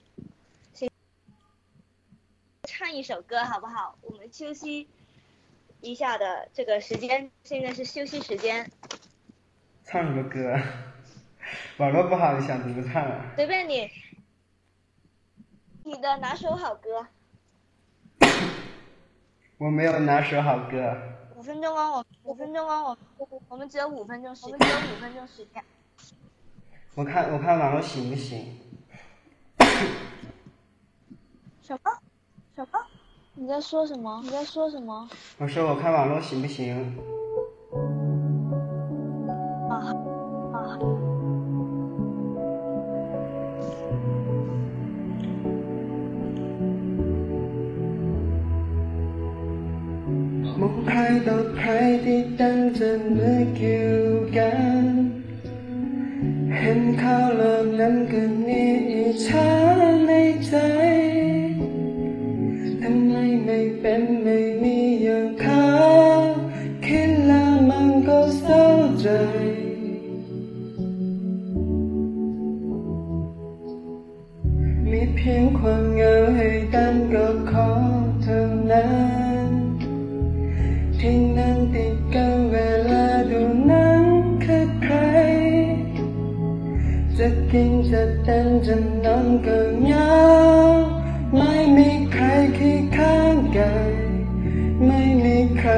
行，唱一首歌好不好？我们休息一下的这个时间，现在是休息时间，唱什么歌？网络不好，你想怎么唱啊？随便你。你的哪首好歌？我没有拿手好歌。五分钟哦，我五分钟哦，我我们只有五分钟，我们只有五分钟时间。我看我看网络行不行？小刚，小刚，你在说什么？你在说什么？我说我看网络行不行？啊，啊。 องใครต่อใครที่ตั้นจะนึกอยู่กัน เห็นเขาเหล่านั้นก็นี่อิจฉาในใจทำไมไม่เป็นไม่มีอย่างเขาคิดแล้วมันก็เศร้าใจมีเพียงความเหงาให้ตั้งกับ กินจะเต้นจะนอนก็เหงาไม่มีใครที่ข้างกายไม่มีใคร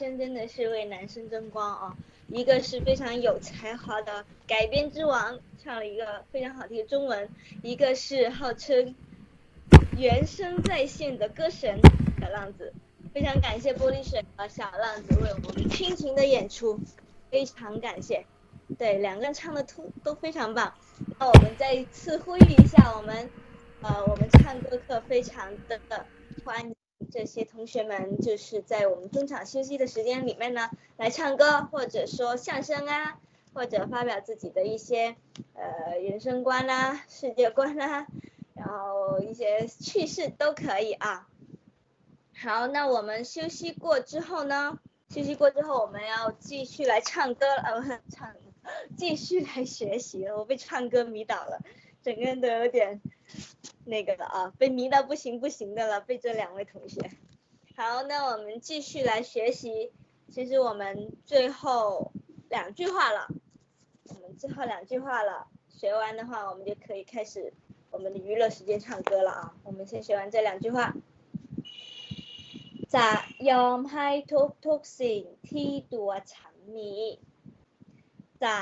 真真的是为男生争光啊一个是非常有才华的改编之王唱了一个非常好听的中文一个是号称原声在线的歌神小浪子。非常感谢玻璃水和小浪子为我们倾情的演出非常感谢。对两个人唱的都都非常棒。那我们再一次呼吁一下我们呃我们唱歌课非常的欢迎。这些同学们就是在我们中场休息的时间里面呢，来唱歌或者说相声啊，或者发表自己的一些呃人生观呐、世界观呐，然后一些趣事都可以啊。好，那我们休息过之后呢，休息过之后我们要继续来唱歌了，我唱，继续来学习了，我被唱歌迷倒了，整个人都有点。那个了啊，被迷到不行不行的了，被这两位同学。好，那我们继续来学习。其实我们最后两句话了，我们最后两句话了，学完的话，我们就可以开始我们的娱乐时间唱歌了啊。我们先学完这两句话。จะยอมให้ทุกทุกสิ่งที่ตัวฉันมี จะ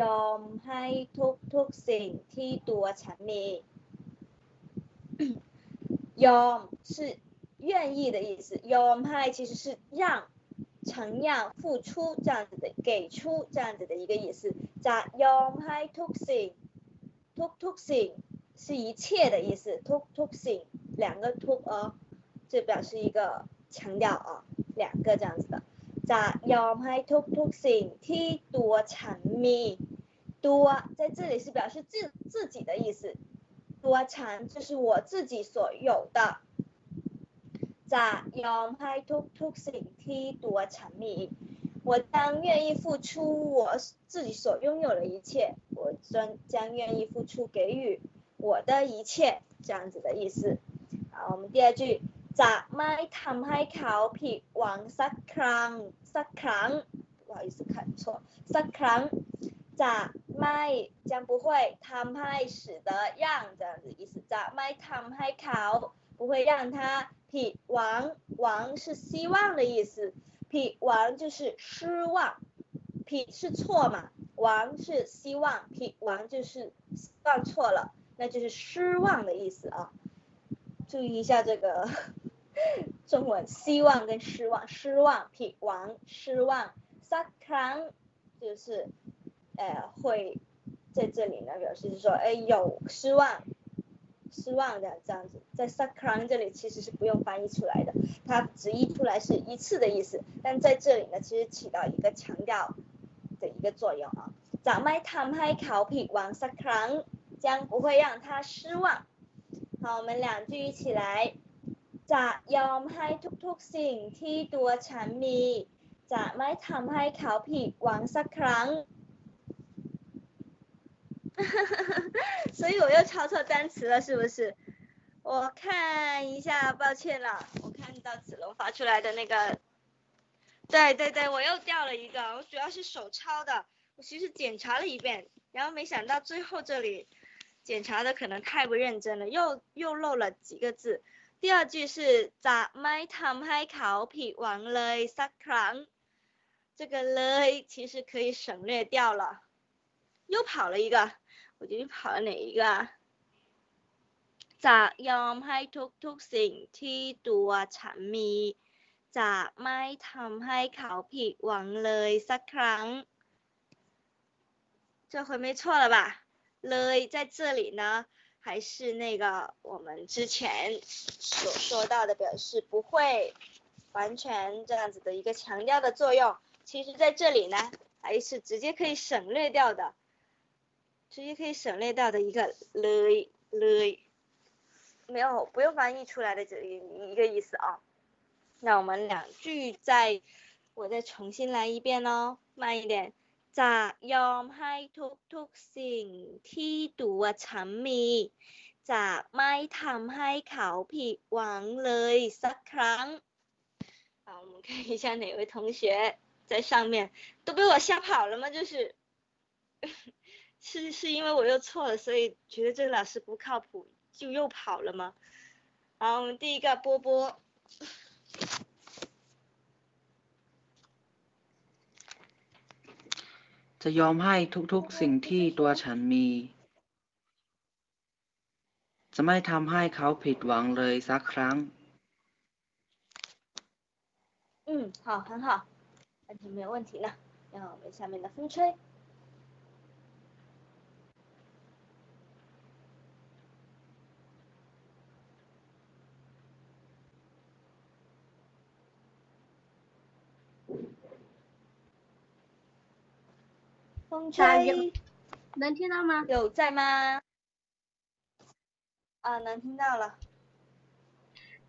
ยอมให้ทุกทุกสิ่งที่ตัวฉันมี 有是愿意的意思，有派其实是让、承让、付出这样子的，给出这样子的一个意思。자영派톡 신， 톡톡신是一切的意思，톡톡신两个톡呃，这表示一个强调啊，两个这样子的。자영派톡톡신티多찬 미， 多在这里是表示自自己的意思。ตัวฉัน就是我自己所有的。จะยอมให้ทุกทุกสิ่งที่ตัวฉันมี我将愿意付出我自己所拥有的一切，我将将愿意付出给予我的一切，这样子的意思。好，我们第二句。จะไม่ทำให้เขาผิดหวังสักครั้งสักครั้ง不好意思看错สักครั้ง จะไม่将不会ทำให้使得让这样子意思จะไม่ทำให้เขา不会让他ผิดหวังหวัง是希望的意思ผิดหวัง就是失望ผิด是错嘛หวัง是希望ผิดหวัง就是希望错了那就是失望的意思啊注意一下这个中文希望跟失望，失望ผิดหวัง失望สักครั้ง就是 呃会在这里呢表示是说哎有失望失望的这样子，在สักครั้ง这里其实是不用翻译出来的，它直译出来是一次的意思，但在这里呢其实起到一个强调的一个作用啊。จะไม่ทำให้เขาผิดหวังสักครั้ง将不会让他失望。好，我们两句一起来。จะยอมให้ทุกๆสิ่งที่ตัวฉันมี จะไม่ทำให้เขาผิดหวังสักครั้ง 所以我又抄错单词了是不是？我看一下抱歉了我看到子龙发出来的那个对对对我又掉了一个我主要是手抄的我其实检查了一遍然后没想到最后这里检查的可能太不认真了又又漏了几个字。第二句是咋 my tom hi copy wanna it s a crown 这个嘞其实可以省略掉了。又跑了一个我究竟跑了哪一个啊？จะยอมให้ทุกทุกสิ่งที่ตัวฉันมีจะไม่ทำให้เขาผิดหวังเลยสักครั้ง这回没错了吧？เลย在这里呢。还是那个我们之前所说到的表示不会完全这样子的一个强调的作用，其实在这里呢还是直接可以省略掉的， 直接可以省略掉的一个了了，没有不用翻译出来的这一个意思啊。那我们两句再我再重新来一遍哦，慢一点。จะยอมให้ทุกทุกสิ่งที่ตัวฉันมี จะไม่ทำให้เขาผิดหวังเลยสักครั้ง好，我们看一下哪位同学在上面都被我吓跑了吗？就是 是是因为我又错了，所以觉得这个老师不靠谱，就又跑了吗？好，我们第一个波波。จะยอมให้ทุกๆสิ่งที่ตัวฉันมี จะไม่ทำให้เขาผิดหวังเลยสักครั้ง嗯，好，很好，完全没有问题呢。然后我们下面的风吹。 风吹，能听到吗？有在吗？ 啊，能听到了。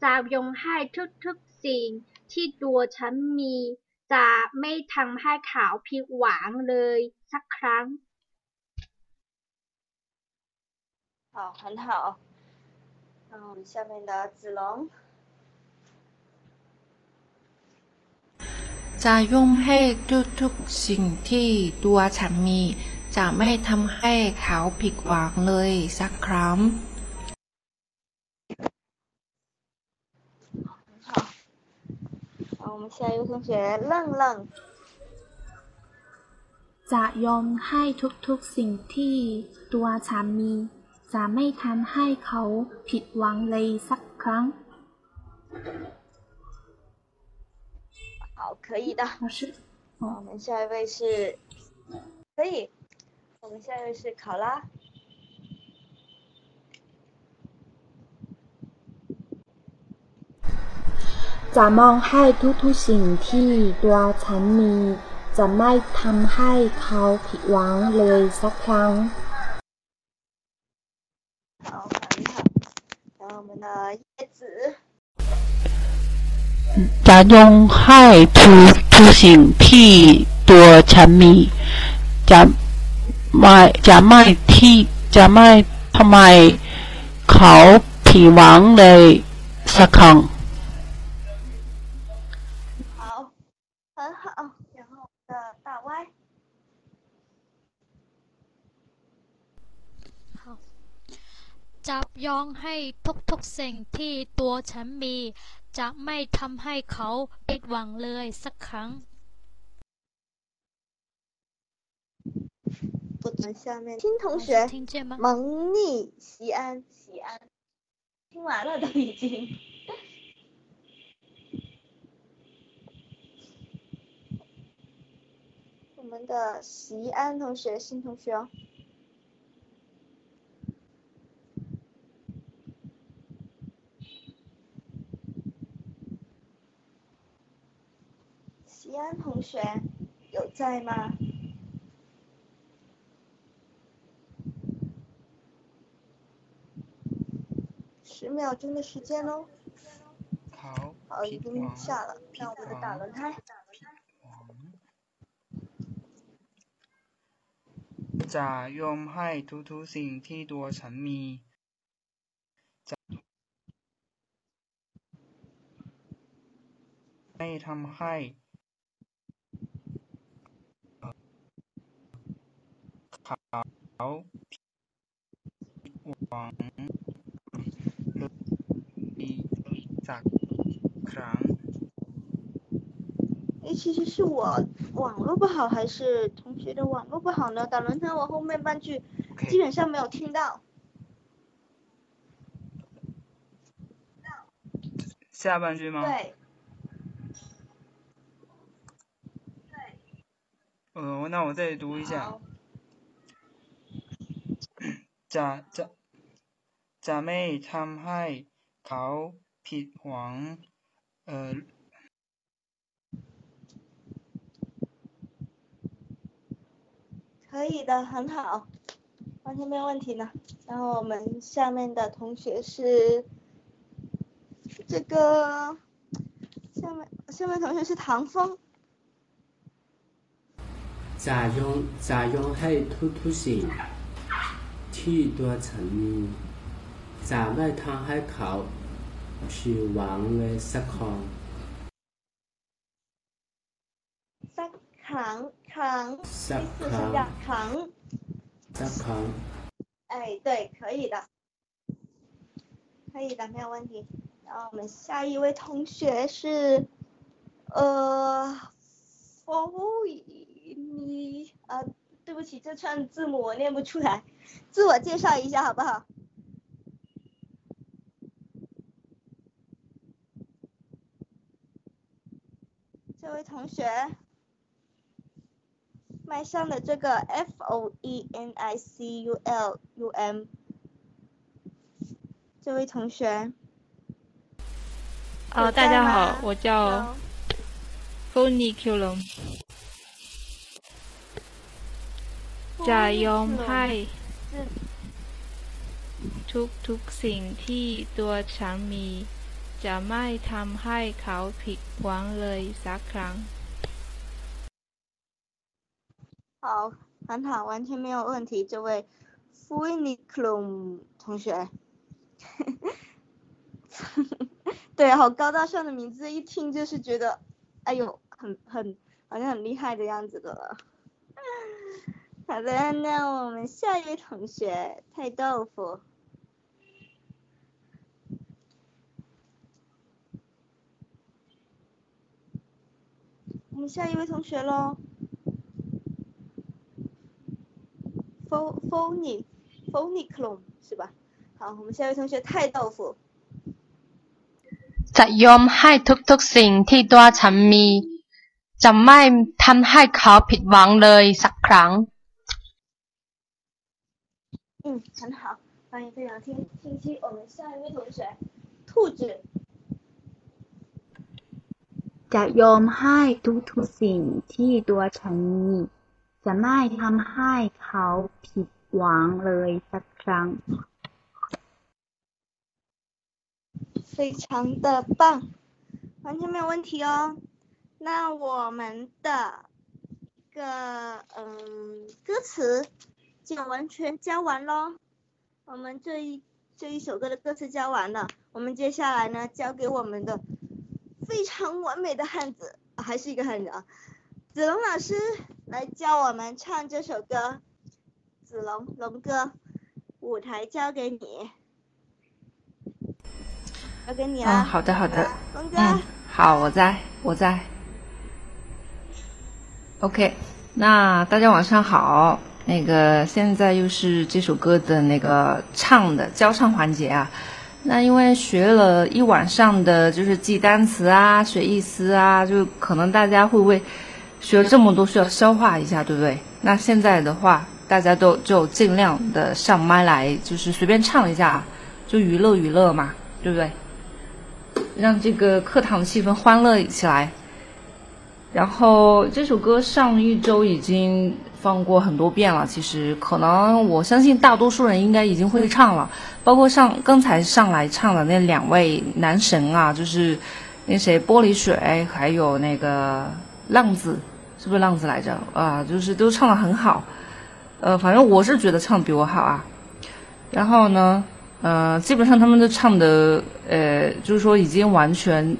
จะยอมให้ทุกๆสิ่งที่ตัวฉันมี จะไม่ทำให้เขาผิดหวังเลยสักครั้ง好，很好。那我们下面的子龙。 จะยุ่งให้ทุกๆสิ่งที่ตัวฉันมี จะไม่ทำให้เขาผิดหวังเลยสักครั้ง好，好，我们下一位同学愣愣。จะยอมให้ทุกๆสิ่งที่ตัวฉันมี จะไม่ทำให้เขาผิดหวังเลยสักครั้ง 好，可以的。老师，我们下一位是，可以。我们下一位是考拉。จะมองให้ทุกๆสิ่งที่ตัวฉันมี จะไม่ทำให้เขาผิดหวังเลยสักครั้ง好，很好。然后我们的叶子。 จะยงให้ทุทุสิ่งที่ตัวฉันมีจะไม่จะไม่ที่จะไม่ทำไมเขาผิดหวังเลยสักครั้งจับยองให้ทุกๆสิ่งที่ตัวฉันมี จะไม่ทำให้เขาผิดหวังเลยสักครั้ง不等下面新同学，听见吗？蒙逆西安，西安，听完了都已经。我们的西安同学，新同学哦。 西安同学有在吗？十秒钟的时间喽。好，好，已经下了。那我们的打轮胎。จะยอมให้ทุกๆสิ่งที่ตัวฉันมีจะไม่ทำให้ 条王一咋看？哎，其实是我网络不好，还是同学的网络不好呢？打轮胎，我后面半句基本上没有听到。下半句吗？对。嗯、呃，那我再读一下。 จะจะจะไม่ทำให้เขาผิดหวังเอ่อ可以的，很好，完全没有问题呢。然后我们下面的同学是这个，下面下面同学是唐风。จะยงจะยงให้ทุกๆสิ่ง ที่ตัวฉันมีจะไม่ทำให้เขาผิดหวังเลยสักครั้ง สักครั้งครั้ง สักครั้ง ครั้ง สักครั้ง哎，对，可以的，可以的，没有问题。然后我们下一位同学是，呃，哦，你啊， 对不起，这串字母我念不出来，自我介绍一下好不好？这位同学，麦上的这个 F O E N I C U L U M，这位同学。哦，大家好，我叫 f o n y Q 龙。 จะยอมให้ ทุกทุกสิ่งที่ตัวฉันมี จะไม่ทำให้เขาผิดหวังเลยสักครั้ง好，很好，完全没有问题，这位 f u n i c l u m 同学。对，好高大上的名字，一听就是觉得，哎呦，很很好像很厉害的样子的了。 好的，那我们下一位同学，太豆腐。我们下一位同学喽。Fo Phony Phoniclone 是吧？好，我们下一位同学太豆腐。จะยอมให้ทุกๆสิ่งที่ตัวฉันมี จะไม่ทำให้เขาผิดหวังเลยสักครั้ง 嗯，很好，发音非常清清晰。我们下一位同学，兔子。จะยอมให้ทุกๆสิ่งที่ตัวฉันมีจะไม่ทำให้เขาผิดหวังเลยสักครั้ง非常的棒，完全没有问题哦。那我们的一个嗯歌词 就完全教完喽。我们这一这一首歌的歌词教完了，我们接下来呢交给我们的非常完美的汉子，还是一个汉子啊，子龙老师来教我们唱这首歌。子龙龙哥，舞台交给你。交给你了。嗯，好的好的。龙哥。嗯，好，我在，我在。OK，那大家晚上好。那个现在又是这首歌的那个唱的教唱环节啊。那因为学了一晚上的就是记单词啊、学意思啊，就可能大家会不会学了这么多需要消化一下，对不对？那现在的话，大家都就尽量的上麦来，就是随便唱一下，就娱乐娱乐嘛，对不对？让这个课堂气氛欢乐起来。然后这首歌上一周已经放过很多遍了，其实可能我相信大多数人应该已经会唱了，包括上刚才上来唱的那两位男神啊，就是那谁玻璃水，还有那个浪子，是不是浪子来着？啊，就是都唱的很好，呃，反正我是觉得唱比我好啊。然后呢？嗯，基本上他们都唱的，呃，就是说已经完全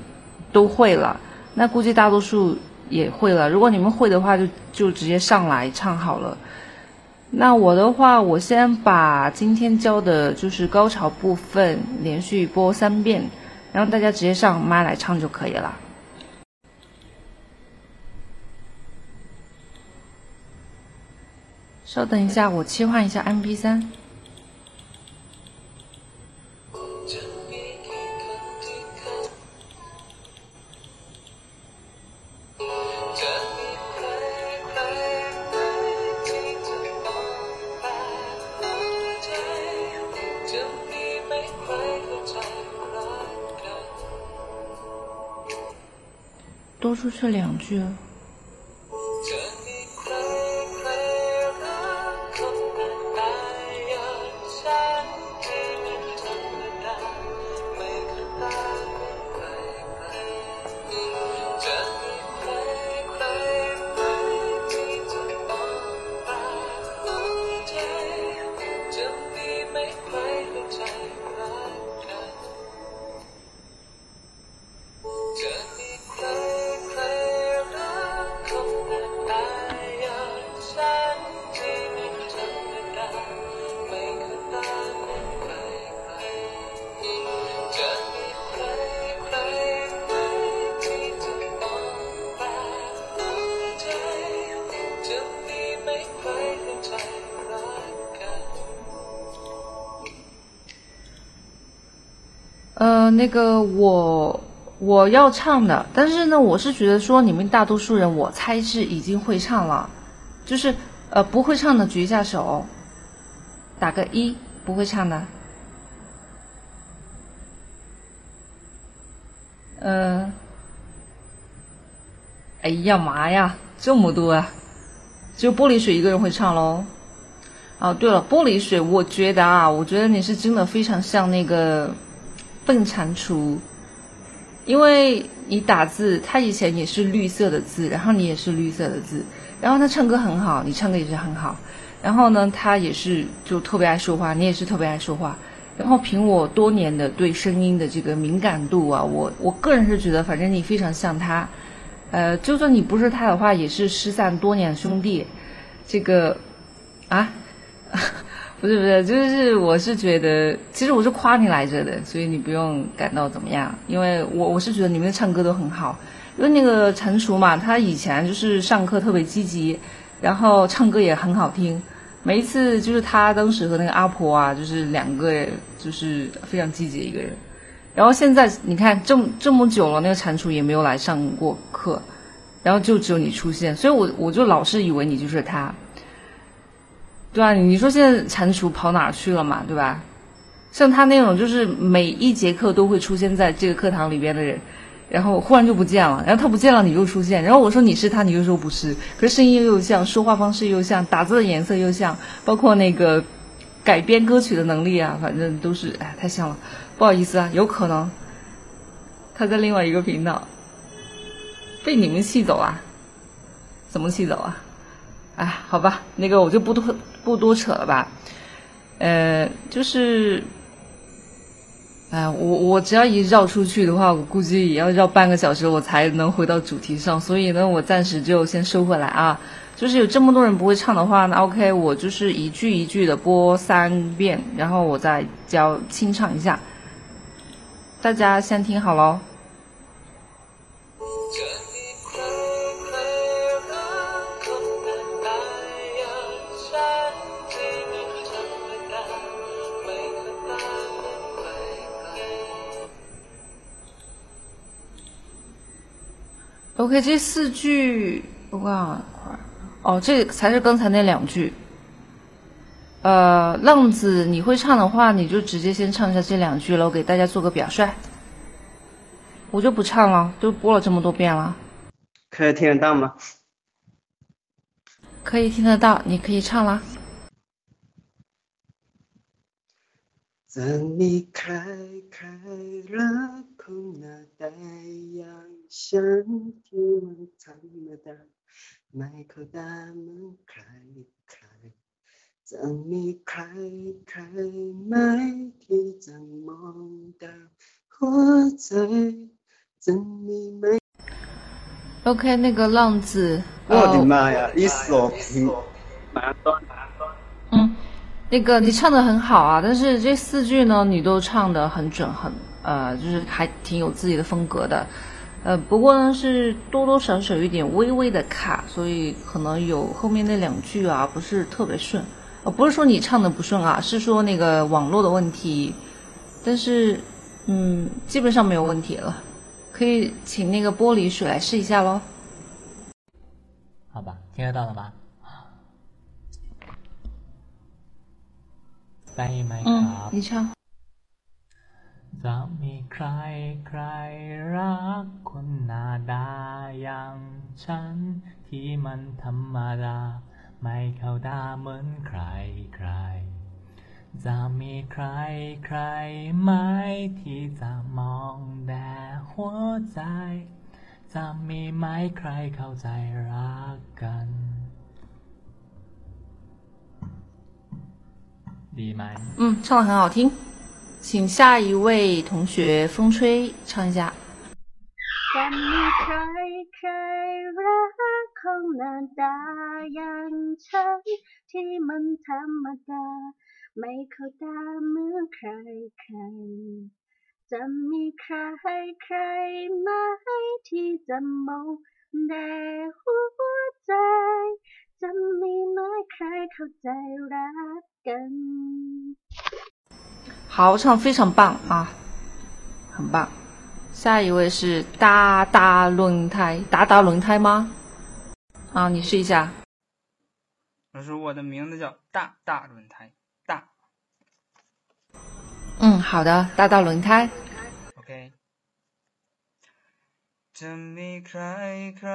都会了。那估计大多数也会了。如果你们会的话，就就直接上来唱好了。那我的话，我先把今天教的就是高潮部分连续播三遍，然后大家直接上麦来唱就可以了。稍等一下，我切换一下 MP 三。多出去两句。那个我我要唱的，但是呢，我是觉得说你们大多数人，我猜是已经会唱了，就是呃不会唱的举一下手，打个一，不会唱的。嗯，哎呀妈呀，这么多啊！就玻璃水一个人会唱喽。哦，对了，玻璃水，我觉得啊，我觉得你是真的非常像那个笨蟾蜍，因为你打字，他以前也是绿色的字，然后你也是绿色的字，然后他唱歌很好，你唱歌也是很好，然后呢，他也是就特别爱说话，你也是特别爱说话，然后凭我多年的对声音的这个敏感度啊，我我个人是觉得，反正你非常像他，呃，就算你不是他的话，也是失散多年的兄弟，这个啊。不是不是，就是我是觉得，其实我是夸你来着的，所以你不用感到怎么样，因为我我是觉得你们唱歌都很好，因为那个蟾蜍嘛，他以前就是上课特别积极，然后唱歌也很好听，每一次就是他当时和那个阿婆啊，就是两个就是非常积极的一个人，然后现在你看这么这么久了，那个蟾蜍也没有来上过课，然后就只有你出现，所以我我就老是以为你就是他。对啊，你说现在蟾蜍跑哪去了嘛？对吧？像他那种就是每一节课都会出现在这个课堂里边的人，然后忽然就不见了，然后他不见了，你又出现，然后我说你是他，你又说不是，可是声音又像，说话方式又像，打字的颜色又像，包括那个改编歌曲的能力啊，反正都是哎，太像了。不好意思啊，有可能他在另外一个频道被你们气走啊？怎么气走啊？哎，好吧，那个我就不多不多扯了吧，呃，就是，哎，我我只要一绕出去的话，我估计也要绕半个小时，我才能回到主题上。所以呢，我暂时就先收回来啊。就是有这么多人不会唱的话，那 OK，我就是一句一句的播三遍，然后我再教清唱一下，大家先听好喽。OK，这四句我看哦，这才是刚才那两句。呃，浪子，你会唱的话，你就直接先唱一下这两句了，我给大家做个表率。我就不唱了，都播了这么多遍了。可以听得到吗？可以听得到，你可以唱了。当你开开了口，那太阳。像天门怎么打，迈口大门开开，当你开开迈提怎么的活在，等你迈。OK，那个浪子。我的妈呀，一首平，蛮短蛮短。嗯，那个你唱的很好啊，但是这四句呢，你都唱的很准，很呃，就是还挺有自己的风格的。呃，不过呢是多多少少有一点微微的卡，所以可能有后面那两句啊不是特别顺。呃，不是说你唱的不顺啊，是说那个网络的问题。但是，嗯，基本上没有问题了。可以请那个玻璃水来试一下喽。好吧，听得到了吗？嗯，你唱。 จะมีใครใครรักคนหน้าดาอย่างฉัน ที่มันธรรมดาไม่เข้าตาเหมือนใครใคร จะมีใครใครไหมที่จะมองแต่หัวใจ จะมีไหมใครเข้าใจรักกัน ดีไหม嗯，唱的很好听。 请下一位同学风吹唱一下。山里吹吹热，空了大烟尘，提门，门大门开开，好唱，非常棒啊，很棒。下一位是大大轮胎，大大轮胎吗？啊，你试一下。我说我的名字叫大大轮胎，大。嗯，好的，大大轮胎。OK。 จะมีใครใคร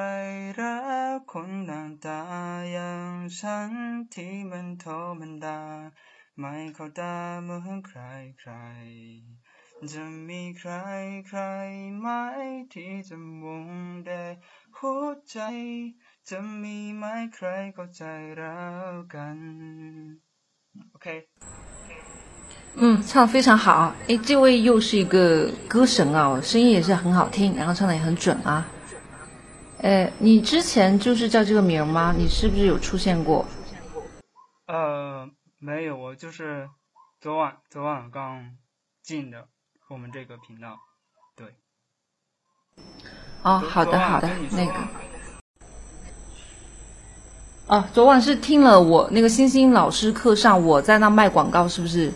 รักคนหน้าตาอย่างฉันที่มันโทรมันดา ไม่เข้าตาเหมือนใครใคร จะมีใครใครไหมที่จะมุ่งได้หัวใจ จะมีไหมใครเข้าใจเรากัน OK。嗯，唱的非常好。哎，这位又是一个歌神啊，声音也是很好听，然后唱的也很准啊。呃，你之前就是叫这个名吗？你是不是有出现过？呃， 没有，我就是昨晚昨晚刚进的我们这个频道，对。哦，好的好的，那个。哦，昨晚是听了我那个星星老师课上，我在那卖广告，是不是？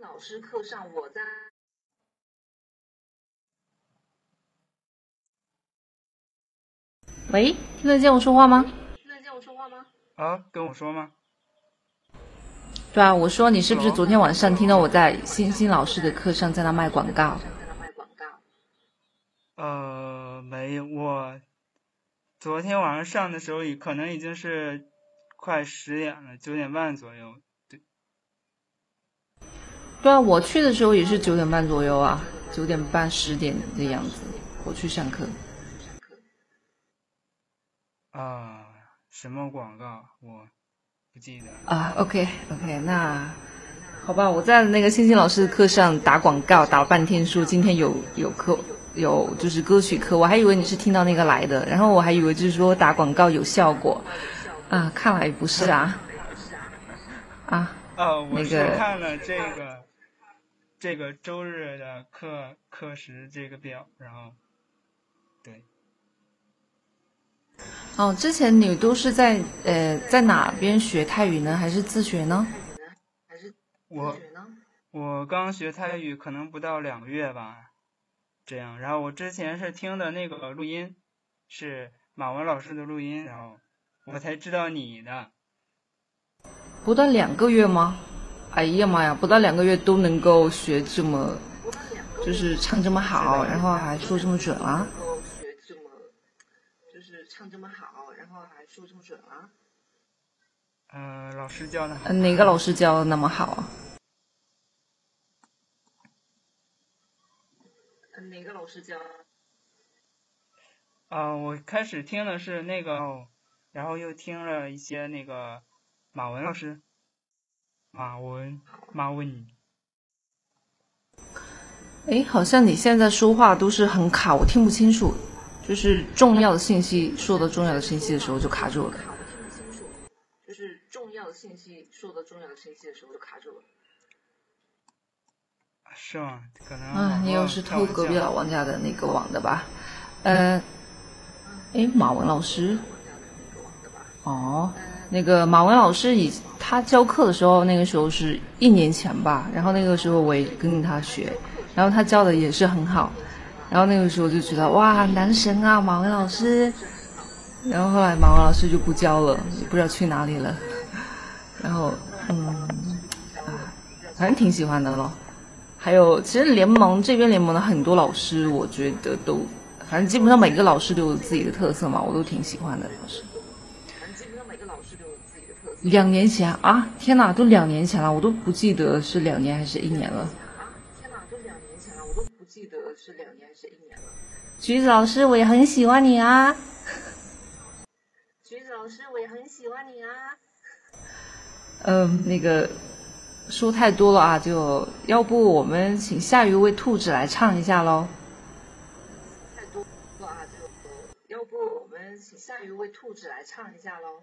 老师课上，我在。喂，听得见我说话吗？啊，跟我说吗？对啊，我说你是不是昨天晚上听到我在星星老师的课上在那卖广告？呃，没有，我昨天晚上上的时候，可能已经是快十点了，九点半左右。对，对啊，我去的时候也是九点半左右啊，九点半十点的样子，我去上课。啊，什么广告？我不记得。啊，OK OK，那好吧，我在那个星星老师的课上打广告，打了半天，说今天有有课有就是歌曲课，我还以为你是听到那个来的，然后我还以为就是说打广告有效果，啊，看来不是啊，啊，哦，我是看了这个这个周日的课课时这个表，然后对。哦，之前你都是在呃在哪边学泰语呢？还是自学呢？还是我我刚学泰语可能不到两个月吧，这样。然后我之前是听的那个录音，是马文老师的录音，然后我才知道你的。不到两个月吗？哎呀妈呀，不到两个月都能够学这么，就是唱这么好，然后还说这么准啊！唱这么好，然后还说这么准啊？嗯，老师教的。嗯，哪个老师教的那么好啊？嗯，哪个老师教？啊，我开始听的是那个，然后又听了一些那个马文老师。马文，马文。哎，好像你现在说话都是很卡，我听不清楚。就是重要的信息，说到重要的信息的时候就卡住了。就是重要的信息，说到重要的信息的时候就卡住了。是吗？可能。啊，你又是偷隔壁老王家的那个网的吧？呃，哎，马文老师。哦，那个马文老师以他教课的时候，那个时候是一年前吧。然后那个时候我也跟着他学，然后他教的也是很好。然后那个时候就觉得哇，男神啊，马文老师。然后后来马文老师就不教了，也不知道去哪里了。然后嗯，啊，反正挺喜欢的咯。还有，其实联盟这边联盟的很多老师，我觉得都，反正基本上每个老师都有自己的特色嘛，我都挺喜欢的老师。反正基本上每个老师都有自己的特色。两年前啊，天哪，都两年前了，我都不记得是两年还是一年了。橘子老师，我也很喜欢你啊！橘子老师，我也很喜欢你啊！嗯，那个说太多了啊，就要不我们请下一位兔子来唱一下喽？太多了啊，就要不我们请下一位兔子来唱一下喽？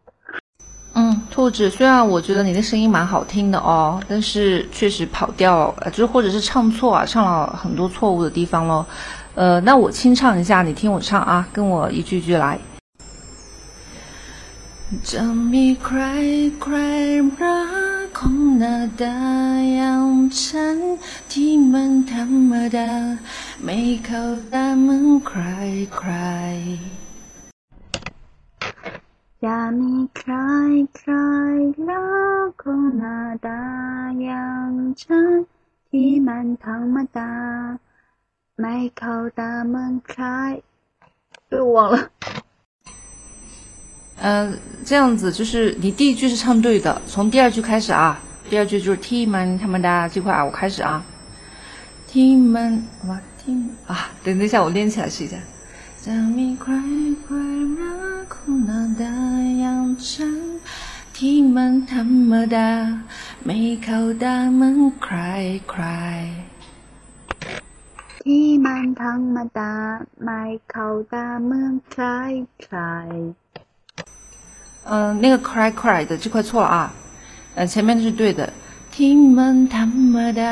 嗯，兔子，虽然我觉得你的声音蛮好听的哦，但是确实跑调，呃，就是或者是唱错啊，唱了很多错误的地方喽。呃，那我清唱一下，你听我唱啊，跟我一句句来。จะมีใครใครรักคนหน้าตาอย่างฉันที่มันธรรมดาไม่เข้าตาเหมือนใครใคร Ya 开开 kai kai la konada yang。又忘了。嗯，这样子就是你第一句是唱对的，从第二句开始啊。第二句就是 ti man 这块啊，我开始啊。ti man 啊，等等一下，我连起来试一下。ที่มันธรรมดาไม่เข้าตาเหมือนใครใครที่มันธรรมดาไม่เข้าตาเหมือนใครใคร嗯，那个 cry cry 的这块错了啊，呃，前面的是对的。 听们他们的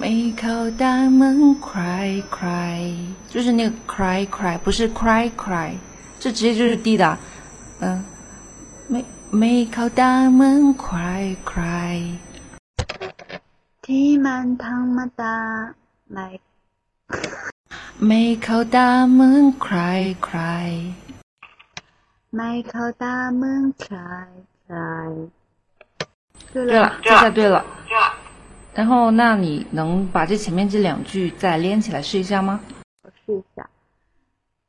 没口大门 cry cry，就是那个 cry cry，不是 cry cry，这直接就是 D 的。嗯，没没口大门 cry cry。ที่มันธรรมดาไม่ไม่เข้าตาเหมือนใครใครไม่เข้าตาเหมือนใครใคร 对了，这下对了。对了。然后，那你能把这前面这两句再连起来试一下吗？我试一下。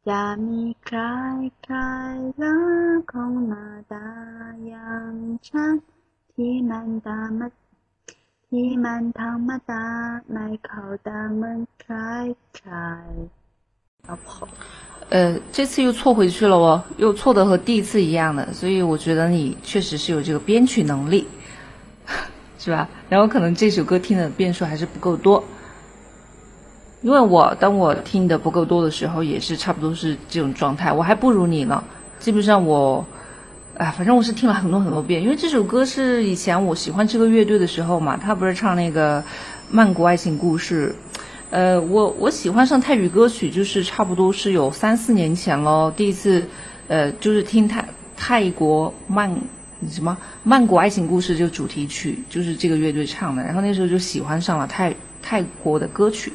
下米开开了，空那大洋山，提满大门，提满汤马大门口大门开开，要跑。呃，这次又错回去了哦，又错的和第一次一样的，所以我觉得你确实是有这个编曲能力。是吧？然后可能这首歌听的遍数还是不够多，因为我当我听的不够多的时候，也是差不多是这种状态，我还不如你呢。基本上我，哎，反正我是听了很多很多遍，因为这首歌是以前我喜欢这个乐队的时候嘛，他不是唱那个曼谷爱情故事。呃，我我喜欢上泰语歌曲，就是差不多是有三四年前咯。第一次，呃，就是听泰泰国曼什么曼谷爱情故事就主题曲，就是这个乐队唱的。然后那时候就喜欢上了泰泰国的歌曲。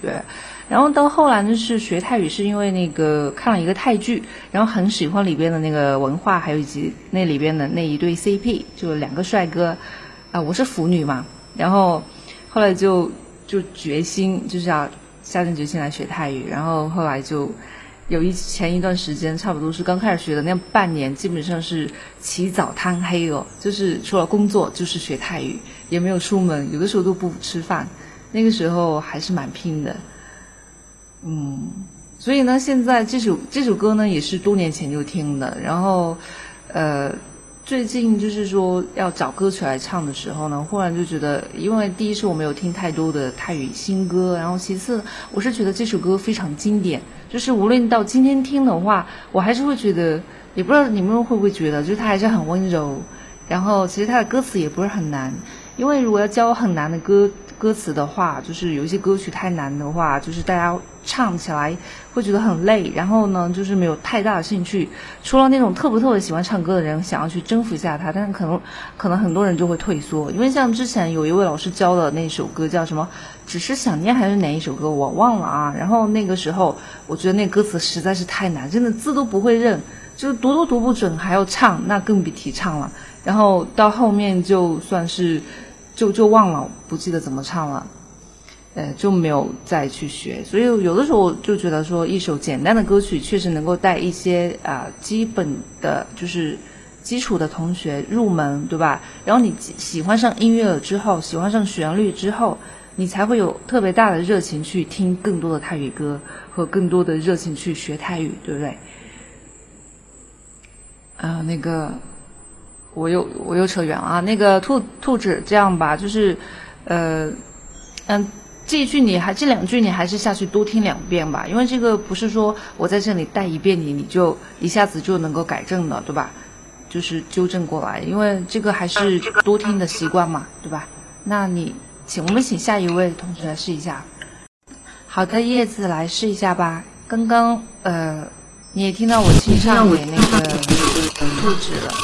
然后到后来呢，是学泰语，是因为那个看了一个泰剧，然后很喜欢里边的那个文化，还有以及那里边的那一对 CP，就两个帅哥。啊，我是腐女嘛，然后后来就就决心就是要。下定决心来学泰语，然后后来就有一前一段时间，差不多是刚开始学的那半年，基本上是起早贪黑哦，就是除了工作就是学泰语，也没有出门，有的时候都不吃饭，那个时候还是蛮拼的，嗯，所以呢，现在这首这首歌呢也是多年前就听的，然后呃。最近就是说要找歌曲来唱的时候呢，忽然就觉得，因为第一是我没有听太多的泰语新歌，然后其次我是觉得这首歌非常经典，就是无论到今天听的话，我还是会觉得，也不知道你们会不会觉得，就是它还是很温柔，然后其实它的歌词也不是很难，因为如果要教很难的歌。歌词的话，就是有一些歌曲太难的话，就是大家唱起来会觉得很累，然后呢，就是没有太大的兴趣。除了那种特别特别喜欢唱歌的人，想要去征服一下他，但是可能可能很多人就会退缩，因为像之前有一位老师教的那首歌叫什么，只是想念还是哪一首歌我忘了啊。然后那个时候我觉得那歌词实在是太难，真的字都不会认，就是读都读不准，还要唱，那更别提唱了。然后到后面就算是。就就忘了，不记得怎么唱了，呃，就没有再去学。所以有的时候就觉得说，一首简单的歌曲确实能够带一些啊基本的，就是基础的同学入门，对吧？然后你喜欢上音乐了之后，喜欢上旋律之后，你才会有特别大的热情去听更多的泰语歌和更多的热情去学泰语，对不对？啊，那个。我又我又扯远了啊！那个兔兔子，这样吧，就是，呃，嗯，这一句你还这两句你还是下去多听两遍吧，因为这个不是说我在这里带一遍你，你就一下子就能够改正的，对吧？就是纠正过来，因为这个还是多听的习惯嘛，对吧？那你请我们请下一位同学来试一下。好的，叶子来试一下吧。刚刚呃，你也听到我清唱给那个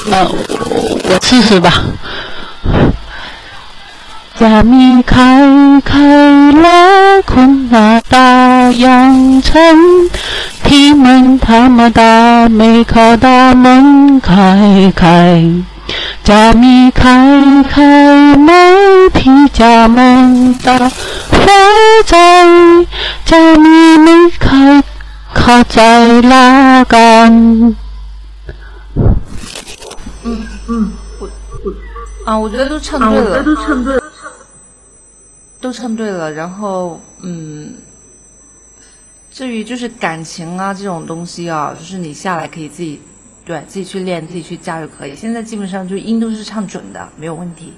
那我试试吧。jami 开开拉空啊，大洋城，皮门他么大没靠大门开开呀咪开开门，皮家门大开在没开在拉杆。嗯嗯，我我啊，我觉得都唱对了，都唱对了。都唱对了，然后嗯，至于就是感情啊这种东西啊，就是你下来可以自己对自己去练，自己去加就可以。现在基本上就音都是唱准的，没有问题。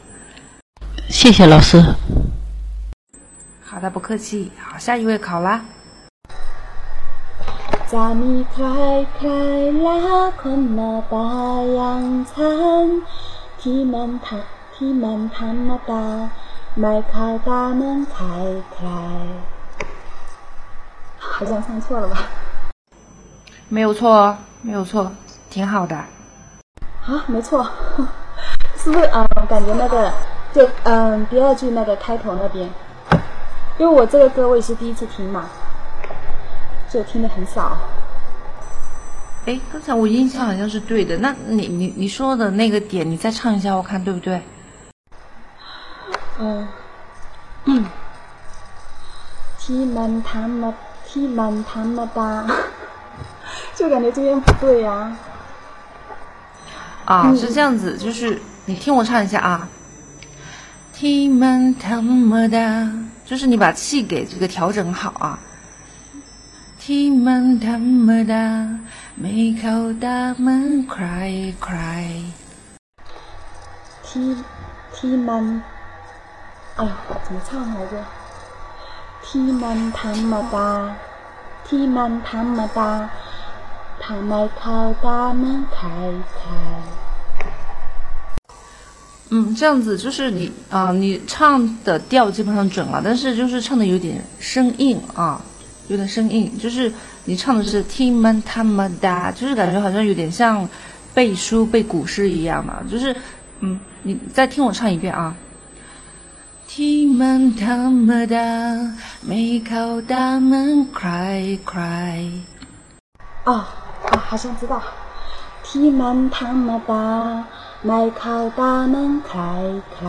谢谢老师。好的，不客气。好，下一位考啦。想你，快快拉，困了大阳山，提满太，提满太，那大，迈开大门，开开，好像唱错了吧？没有错哦，没有错，挺好的。啊，没错，是不是？嗯，感觉那个，就嗯，第二句那个开头那边，因为我这个歌我也是第一次听嘛。就听的很少。哎，刚才我印象好像是对的，那你你你说的那个点，你再唱一下，我看对不对？嗯嗯，ที่มันธรรมที่มันธรรมดา，就感觉这边不对呀、啊，是这样子，就是你听我唱一下啊。ที่มันธรรมดา，就是你把气给这个调整好啊。 ที่มันธรรมดาไม่เข้าตาเหมือนใครใคร ที่ที่มัน哎呀，怎么唱来着？ที่มันธรรมดาที่มันธรรมดาทำไมเข้าตาเหมือนใครใคร嗯，这样子就是你啊、你唱的调基本上准了，但是就是唱的有点生硬啊， 有点生硬，就是你唱的是 Ti man ta ma da，就是感觉好像有点像背书、背古诗一样嘛。就是，嗯，你再听我唱一遍啊。Ti man ta ma da，没考大门，cry cry。哦，啊，好像知道。Ti man ta ma da，没考大门，快快。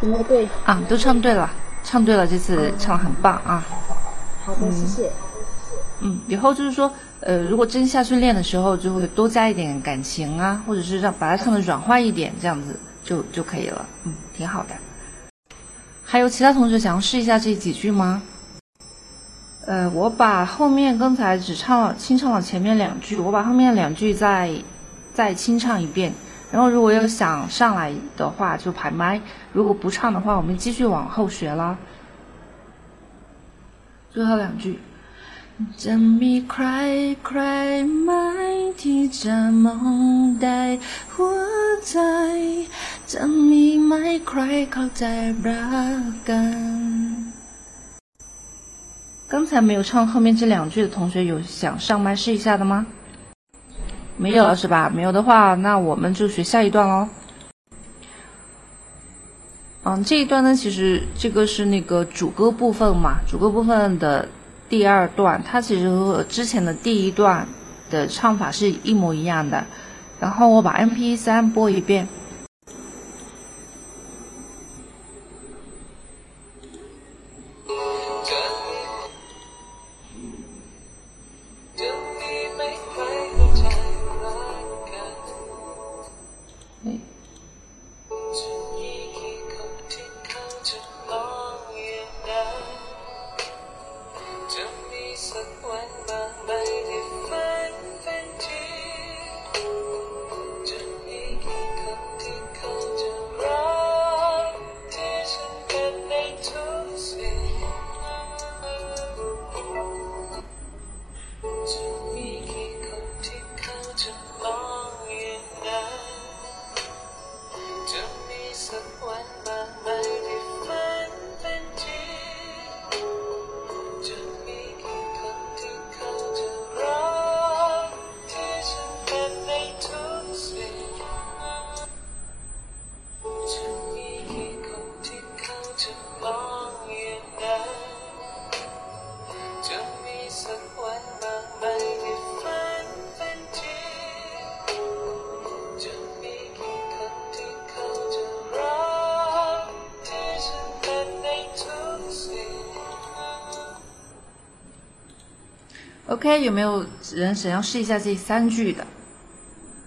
怎么对？啊，都唱对了。唱对了，这次唱得很棒啊。好的，谢谢。嗯，以后就是说，呃，如果真下去练的时候，就会多加一点感情啊，或者是让把它唱的软化一点，这样子就就可以了。嗯，挺好的。还有其他同学想要试一下这几句吗？呃，我把后面刚才只唱了清唱了前面两句，我把后面两句再再清唱一遍。然后如果有想上来的话就排麦，如果不唱的话，我们继续往后学啦。最后两句。จะมีใครใครไหมที่จะมองได้หัวใจ จะมีไหมใครเข้าใจรักกัน刚才没有唱后面这两句的同学，有想上麦试一下的吗？ 没有了是吧？没有的话，那我们就学下一段喽。嗯，这一段呢，其实这个是那个主歌部分嘛，主歌部分的第二段，它其实和之前的第一段的唱法是一模一样的。然后我把 M P 三播一遍。有没有人想要试一下这三句的？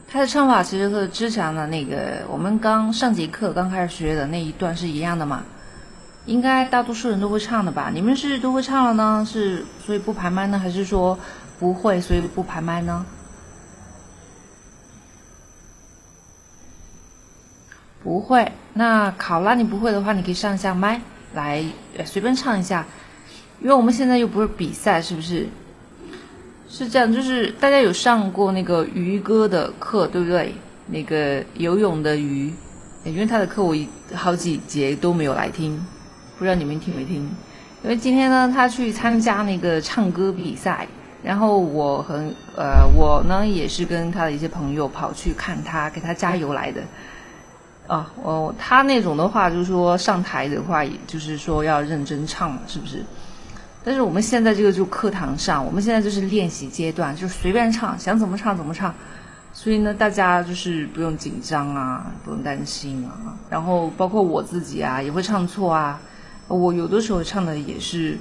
它的唱法其实和之前的那个我们刚上节课刚开始学的那一段是一样的嘛？应该大多数人都会唱的吧？你们是都会唱了呢？是所以不排麦呢，还是说不会所以不排麦呢？不会。那考拉你不会的话，你可以上一下麦来随便唱一下，因为我们现在又不是比赛，是不是？是这样，就是大家有上过那个鱼哥的课，对不对？那个游泳的鱼，因为他的课我好几节都没有来听，不知道你们听没听？因为今天呢，他去参加那个唱歌比赛，然后我很呃我呢也是跟他的一些朋友跑去看他，给他加油来的。啊，哦，他那种的话，就是说上台的话，也就是说要认真唱，是不是？但是我们现在这个就课堂上，我们现在就是练习阶段，就是随便唱，想怎么唱怎么唱。所以呢，大家就是不用紧张啊，不用担心啊。然后包括我自己啊，也会唱错啊。我有的时候唱的也是，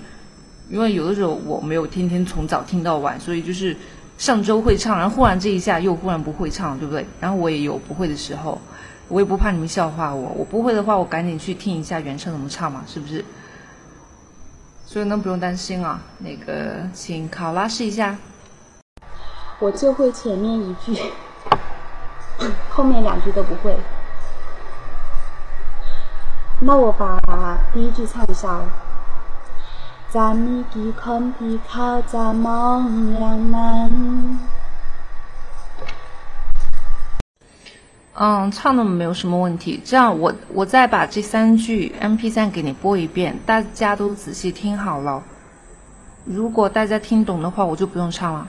因为有的时候我没有天天从早听到晚，所以就是上周会唱，然后忽然这一下又忽然不会唱，对不对？然后我也有不会的时候，我也不怕你们笑话我。我不会的话，我赶紧去听一下原唱怎么唱嘛，是不是？所以呢不用担心啊那个请考拉试一下。我就会前面一句 后面两句都不会。那我把第一句唱一下哦。的空地靠在梦嗯，唱的没有什么问题。这样，我我再把这三句 M P 三给你播一遍，大家都仔细听好了。如果大家听懂的话，我就不用唱了。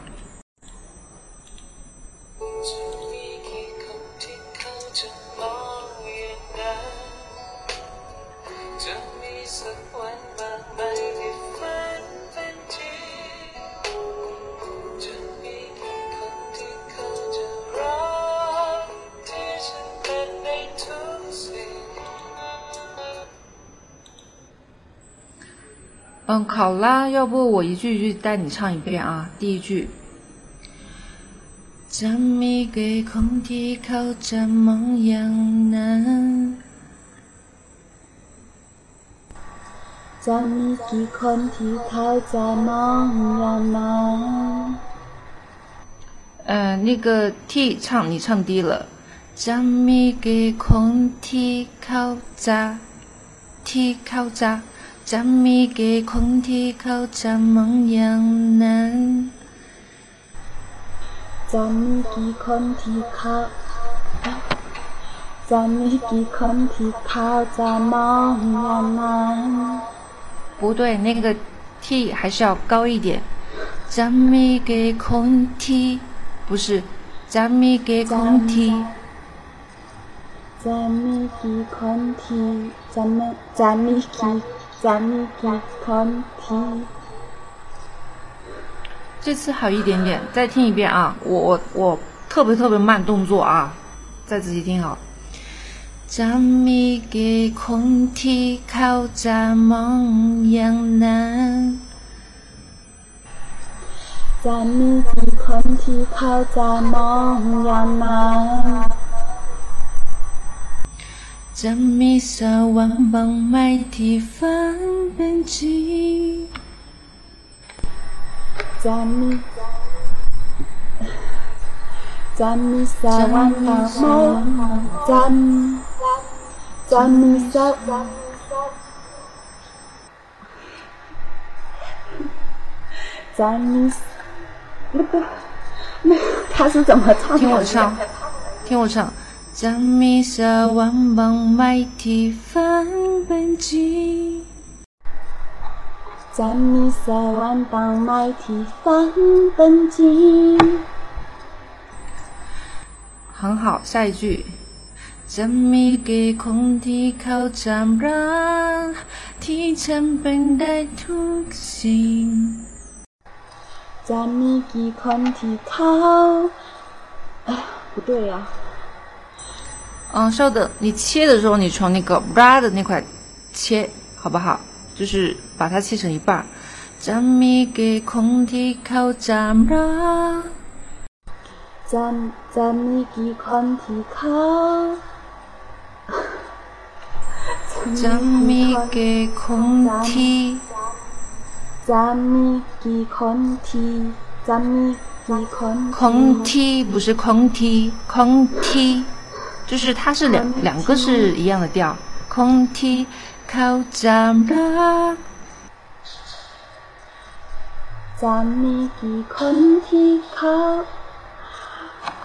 嗯考拉要不我一句一句带你唱一遍啊第一句。将米给空气靠着梦样难将米给空气靠着梦样难嗯那个 t 唱你唱低了。将米给空气靠着 t 靠着。จะจะมีกี่คนที่เขาจะมองอย่างนั้นจะมีกี่คนที่เขาจะมีกี่คนที่เขาจะมองอย่างนั้น不对，那个 T 还是要高一点。จะมีกี่คนที่不是จะมีกี่คนที่จะมีกี่คนที่จะมีจะมีกี่ 咱们的空，这次好一点点，再听一遍啊！我我我特别特别慢动作啊，再仔细听好。咱们的空气靠在梦呀南，咱们的空气靠在梦呀南。咱米少，万邦买地方根基。咱米，咱米少，阿妈，咱，咱米少，咱们，那个，那他是怎么唱的？听我唱，听我唱。จะมีสักวันบ้างไหมที่ฝันเป็นจริงจะมีสักวันบ้างไหมที่ฝันเป็นจริง很好，下一句。จะมีกี่คนที่เขาจำรักที่ฉันเป็นได้ทุกสิ่งจะมีกี่คนที่เขา哎，不对呀、啊。 嗯，稍等，你切的时候，你从那个 bra 的那块切，好不好？就是把它切成一半。Zammi ki kon ti kau zamra，zam zammi ki kon 不是 kon ti。就是它是两两个是一样的调。空气靠站了，站你的空气靠，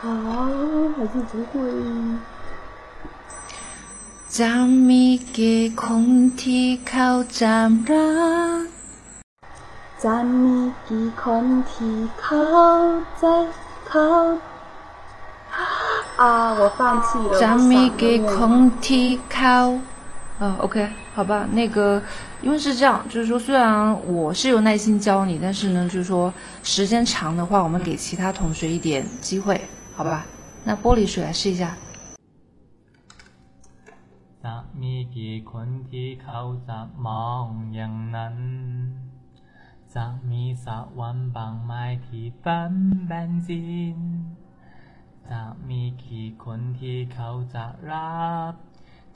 啊，还是不会。站你的空气靠站了。站你的空气靠在靠。啊，我放弃了。จะมีกี่ค 我 นที่เขา啊，OK，好吧，那个，因为是这样，就是说，虽然我是有耐心教你，但是呢，就是说，时间长的话，我们给其他同学一点机会，好吧？那玻璃水来试一下。 จะมีกี่คนที่เขาจะมองอย่างนั้น จะมีสักวันบางไหมที่ฝันเป็นจริง จะมีกี่คนที่เขาจะรับ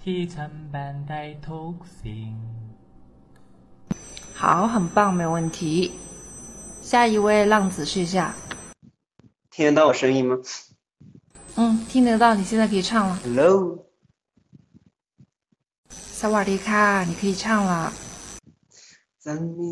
ที่ฉันเป็นได้ทุกสิ่ง 好，很棒，没有问题。下一位浪子试一下。听得到我声音吗嗯，听得到，你现在可以唱了。 ？Hello，萨瓦迪卡，你可以唱了。จะมี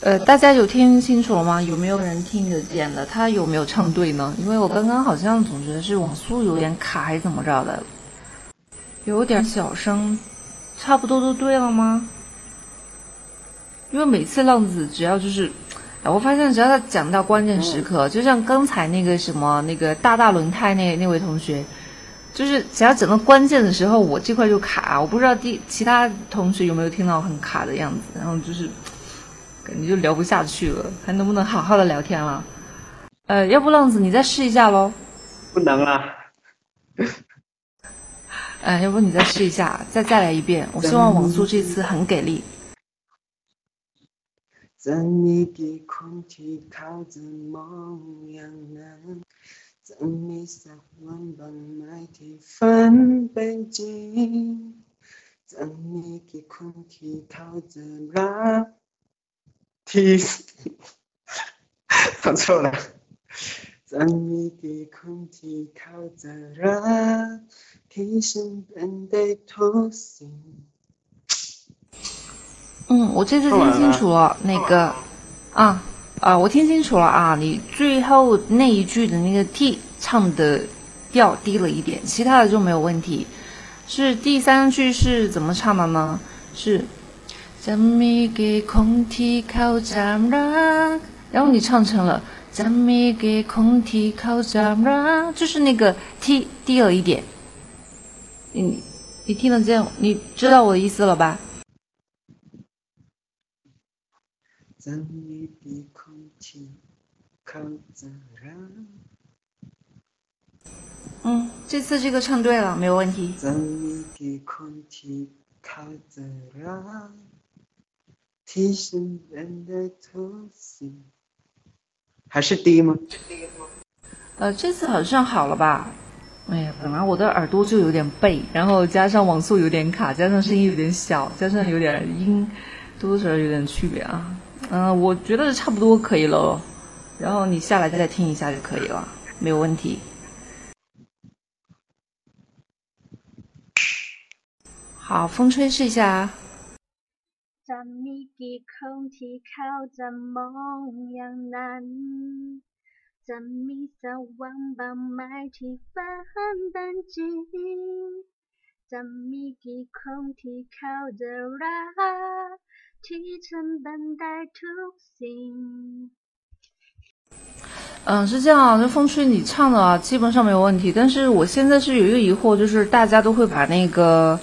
呃，大家有听清楚了吗？有没有人听得见的？他有没有唱对呢？因为我刚刚好像总觉得是网速有点卡，还是怎么着的，有点小声。差不多都对了吗？因为每次浪子只要就是，哎，我发现只要他讲到关键时刻，就像刚才那个什么那个大大轮胎那那位同学，就是只要讲到关键的时候，我这块就卡。我不知道第其他同学有没有听到很卡的样子，然后就是感觉就聊不下去了，还能不能好好的聊天了？呃，要不浪子你再试一下喽。不能啊。嗯，要不你再试一下，再再来一遍。我希望网速这次很给力。 จะมีกี่คนที่เขาจะมองอย่างนั้น จะมีสักวันบางไหมที่ฝันเป็นจริง จะมีกี่คนที่เขาจะรัก t 唱 错了。在你的空气嗯我这次听清楚了那个啊啊我听清楚了啊你最后那一句的那个 t 唱的调低了一点其他的就没有问题。是第三句是怎么唱的呢？是咱们给空气靠自然。然后你唱成了，咱们给空气靠自然，就是那个 T 低了一点。你，你听得见？你知道我的意思了吧？咱们的空气靠自然。嗯，这次这个唱对了，没有问题。咱们给空气靠自然。还是低吗是低吗？呃这次好像好了吧？哎呀本来我的耳朵就有点背然后加上网速有点卡加上声音有点小加上有点音多多少少有点区别啊。嗯我觉得差不多可以了。然后你下来再来听一下就可以了没有问题。好风吹试一下啊。จะมีกี่คนที่เขาจะมองอย่างนั้น จ จะมีสักวันบ้างไหมที่ฝันเป็นจริง จะมีกี่คนที่เขาจะรักที่ฉันเป็นได้ทุกสิ่ง。嗯，是这样，这风吹你唱的啊，基本上没有问题。但是我现在是有一个疑惑，就是大家都会把那个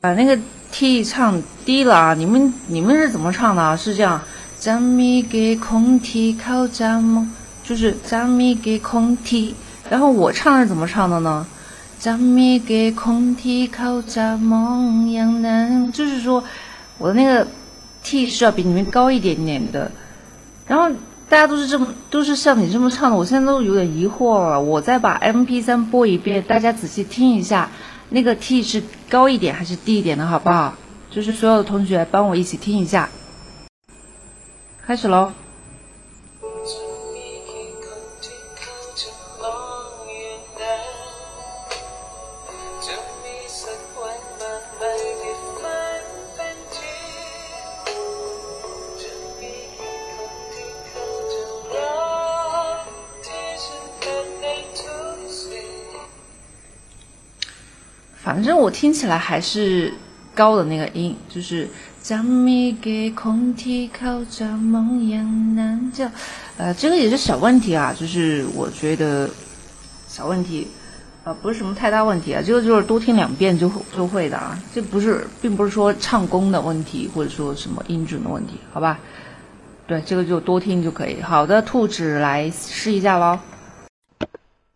把那个 T 唱低了啊，你们你们是怎么唱的啊？是这样，将咪给空体靠着梦，就是将咪给空体，然后我唱是怎么唱的呢？将咪给空体靠着梦样难，就是说我的那个 T 是要比你们高一点点的，然后。大家都是这么，都是像你这么唱的，我现在都有点疑惑了。我再把 M P 三播一遍，大家仔细听一下，那个 T 是高一点还是低一点的，好不好？就是所有的同学帮我一起听一下。开始喽。反正我听起来还是高的那个音，就是将你给空气靠着梦样难叫，呃，这个也是小问题啊，就是我觉得小问题，呃，不是什么太大问题啊，这个就是多听两遍就就会的啊，这不是，并不是说唱功的问题，或者说什么音准的问题，好吧？对，这个就多听就可以。好的，兔子来试一下喽。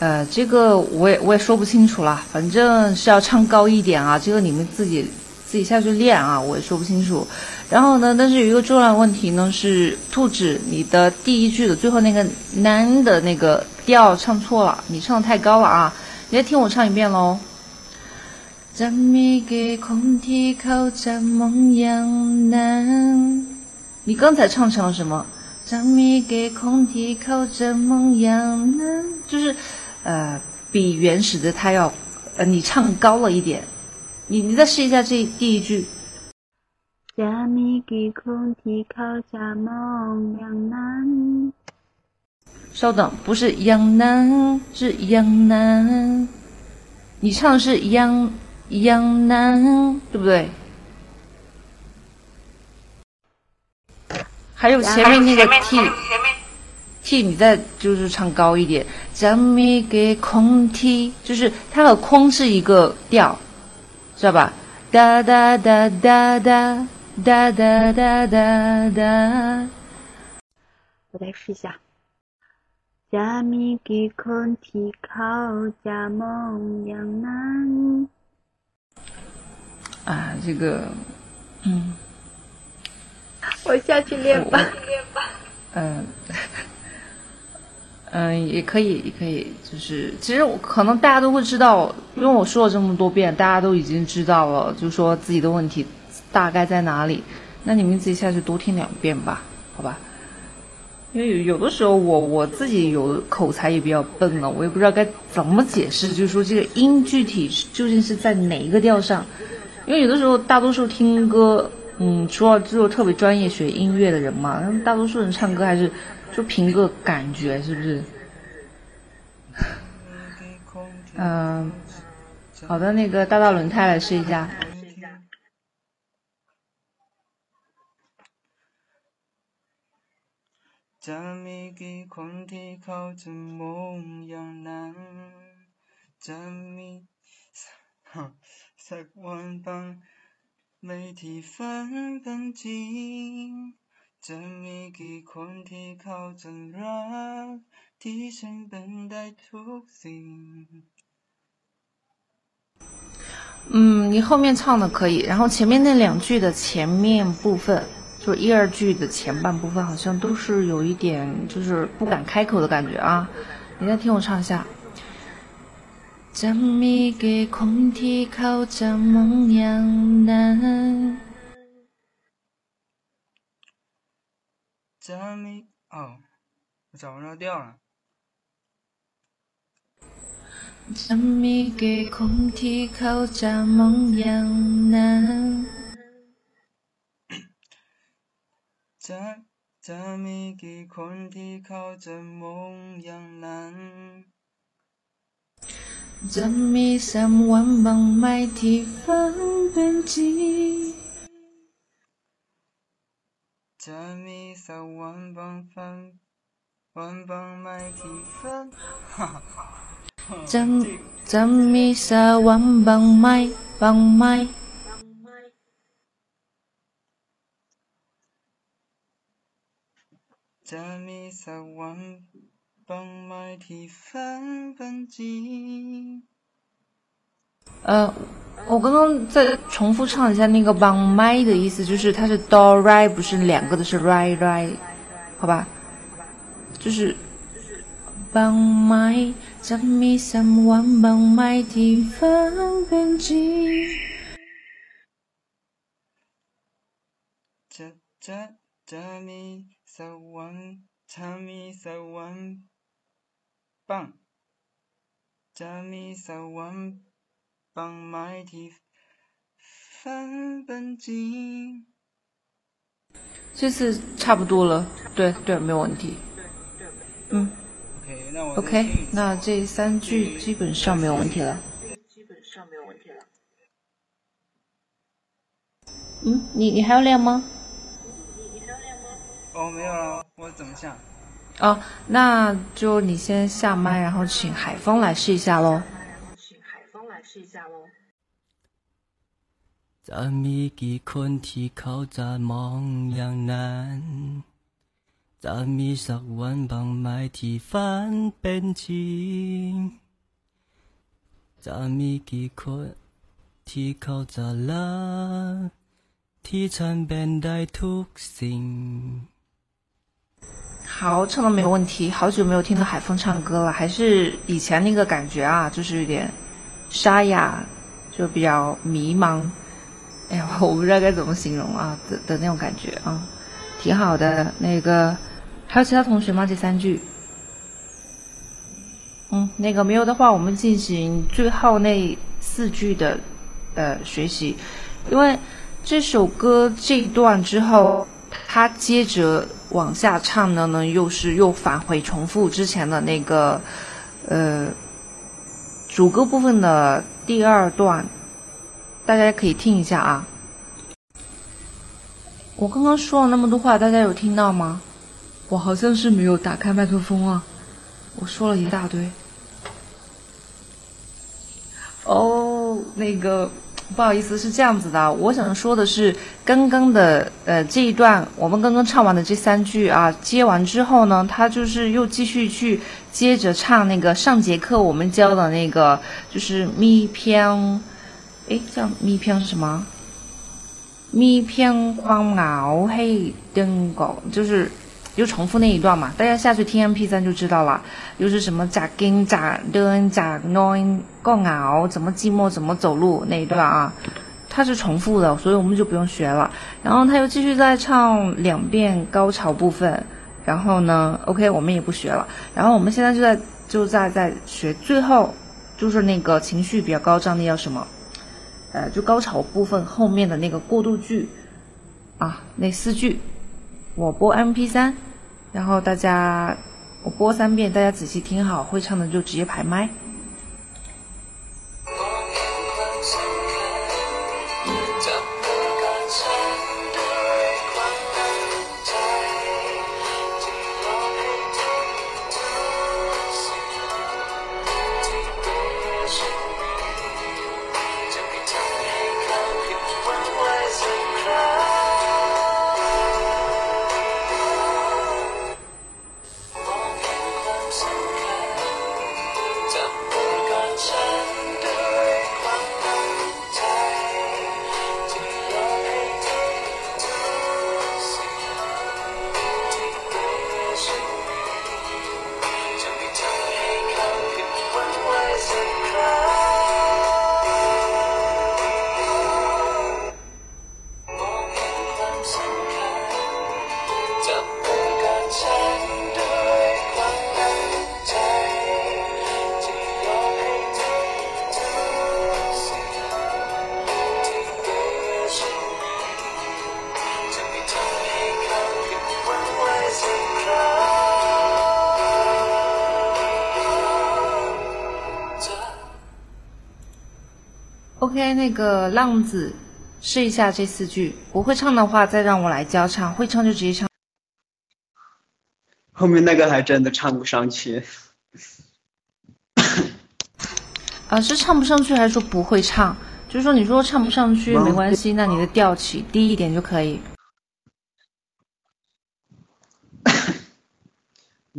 呃，这个我也我也说不清楚了，反正是要唱高一点啊，这个你们自己自己下去练啊，我也说不清楚。然后呢，但是有一个重要问题呢，是兔子，你的第一句的最后那个男的那个调唱错了，你唱的太高了啊！你再听我唱一遍喽。将你给空气靠着梦样难，你刚才唱成了什么？将你给空气靠着梦样难，就是。呃，比原始的他要，呃，你唱高了一点，你你再试一下这第一句。稍等，不是杨南，是杨南，你唱的是杨杨南，对不对？还有前面那个 T。T 你再就是唱高一点，将咪给空 T，就是它和空是一个调，知道吧？哒哒哒哒哒哒哒哒哒哒。我再试一下。将咪给空 T 靠家梦样难。啊，这个，嗯，我下去练吧练吧。嗯。嗯，也可以，也可以，就是其实我可能大家都会知道，因为我说了这么多遍，大家都已经知道了，就是说自己的问题大概在哪里。那你们自己下去多听两遍吧，好吧？因为有的时候我我自己有口才也比较笨了，我也不知道该怎么解释，就是说这个音具体究竟是在哪一个调上？因为有的时候大多数听歌，嗯，除了只有特别专业学音乐的人嘛，大多数人唱歌还是。就凭个感觉是不是？嗯。好的那个大道轮胎来试一下。กที่ฉันเป็นได้ทุกสิ่ง嗯，你后面唱的可以，然后前面那两句的前面部分，就是一二句的前半部分，好像都是有一点就是不敢开口的感觉啊。你再听我唱一下。 จะมีกี่คนที่เขาจะมองอย่างนั้น จะมี哦，我找不着调了。 จะมีกี่คนที่เขาจะมองอย่างนั้น จะจะมีกี่คนที่เขาจะมองอย่างนั้น จะมีสักวันบ้างไหมที่ฝันเป็นจริง Tell me someone bằng phân One bằng mai thì phân Tell, tell me someone bằng mai Bằng mai Tell me someone bằng mai thì phân phân chi. Uh, กวันบ้างไหมบ้างไหม จะมีสักวันบางไหมที่ฝันเป็นจริง。呃，我刚刚再重复唱一下那个 bang mai 的意思，就是它是 do ri，不是两个的是 ri ri，好吧？就是 bang mai จะมีสักวันบ้างไหมที่ฝันเป็นจริง จะจะจะมีสักวันจะมีสักวันบ้างจะมีสักวัน 帮买提分本金。这次差不多了，对对，没有问题。嗯。OK，那我 OK，那这三句基本上没有问题了。基本上没有问题了。嗯，你你还要练吗？你你还要练吗？哦，没有了，我怎么下？哦，那就你先下麦，然后请海风来试一下喽。请海峰来试一下喽。 จะมีกี่คนที่เขาจะมองอย่างนั้น จะมีสักวันบางไหมที่ฝันเป็นจริง จะมีกี่คนที่เขาจะรักที่ฉันเป็นได้ทุกสิ่ง 好，唱的没有问题。好久没有听到海峰唱歌了，还是以前那个感觉啊，就是有点 沙哑，就比较迷茫。哎呀，我不知道该怎么形容啊的的那种感觉啊，挺好的。那个还有其他同学吗？这三句？嗯，那个没有的话，我们进行最后那四句的呃学习，因为这首歌这一段之后，他接着往下唱的呢，又是又返回重复之前的那个呃主歌部分的第二段，大家可以听一下啊。我刚刚说了那么多话，大家有听到吗？我好像是没有打开麦克风啊，我说了一大堆。哦，那个不好意思，是这样子的，我想说的是，刚刚的呃这一段，我们刚刚唱完的这三句啊，接完之后呢，他就是又继续去接着唱那个上节课我们教的那个，就是咪偏，哎，叫咪偏是什么？咪偏框凹黑定个，就是。就重复那一段嘛，大家下去听 MP3 就知道了。又是什么咋跟咋蹲咋弄够熬，怎么寂寞怎么走路那一段啊，它是重复的，所以我们就不用学了。然后他又继续再唱两遍高潮部分，然后呢，OK，我们也不学了。然后我们现在就在就在在学最后，就是那个情绪比较高涨的叫什么？呃，就高潮部分后面的那个过渡句啊，那四句。我播 MP 三，然后大家我播三遍，大家仔细听好，会唱的就直接排麦。哎那个浪子试一下这四句不会唱的话再让我来教唱会唱就直接唱。后面那个还真的唱不上去。啊是唱不上去还是说不会唱？就是说你说唱不上去没关系那你的调起低一点就可以。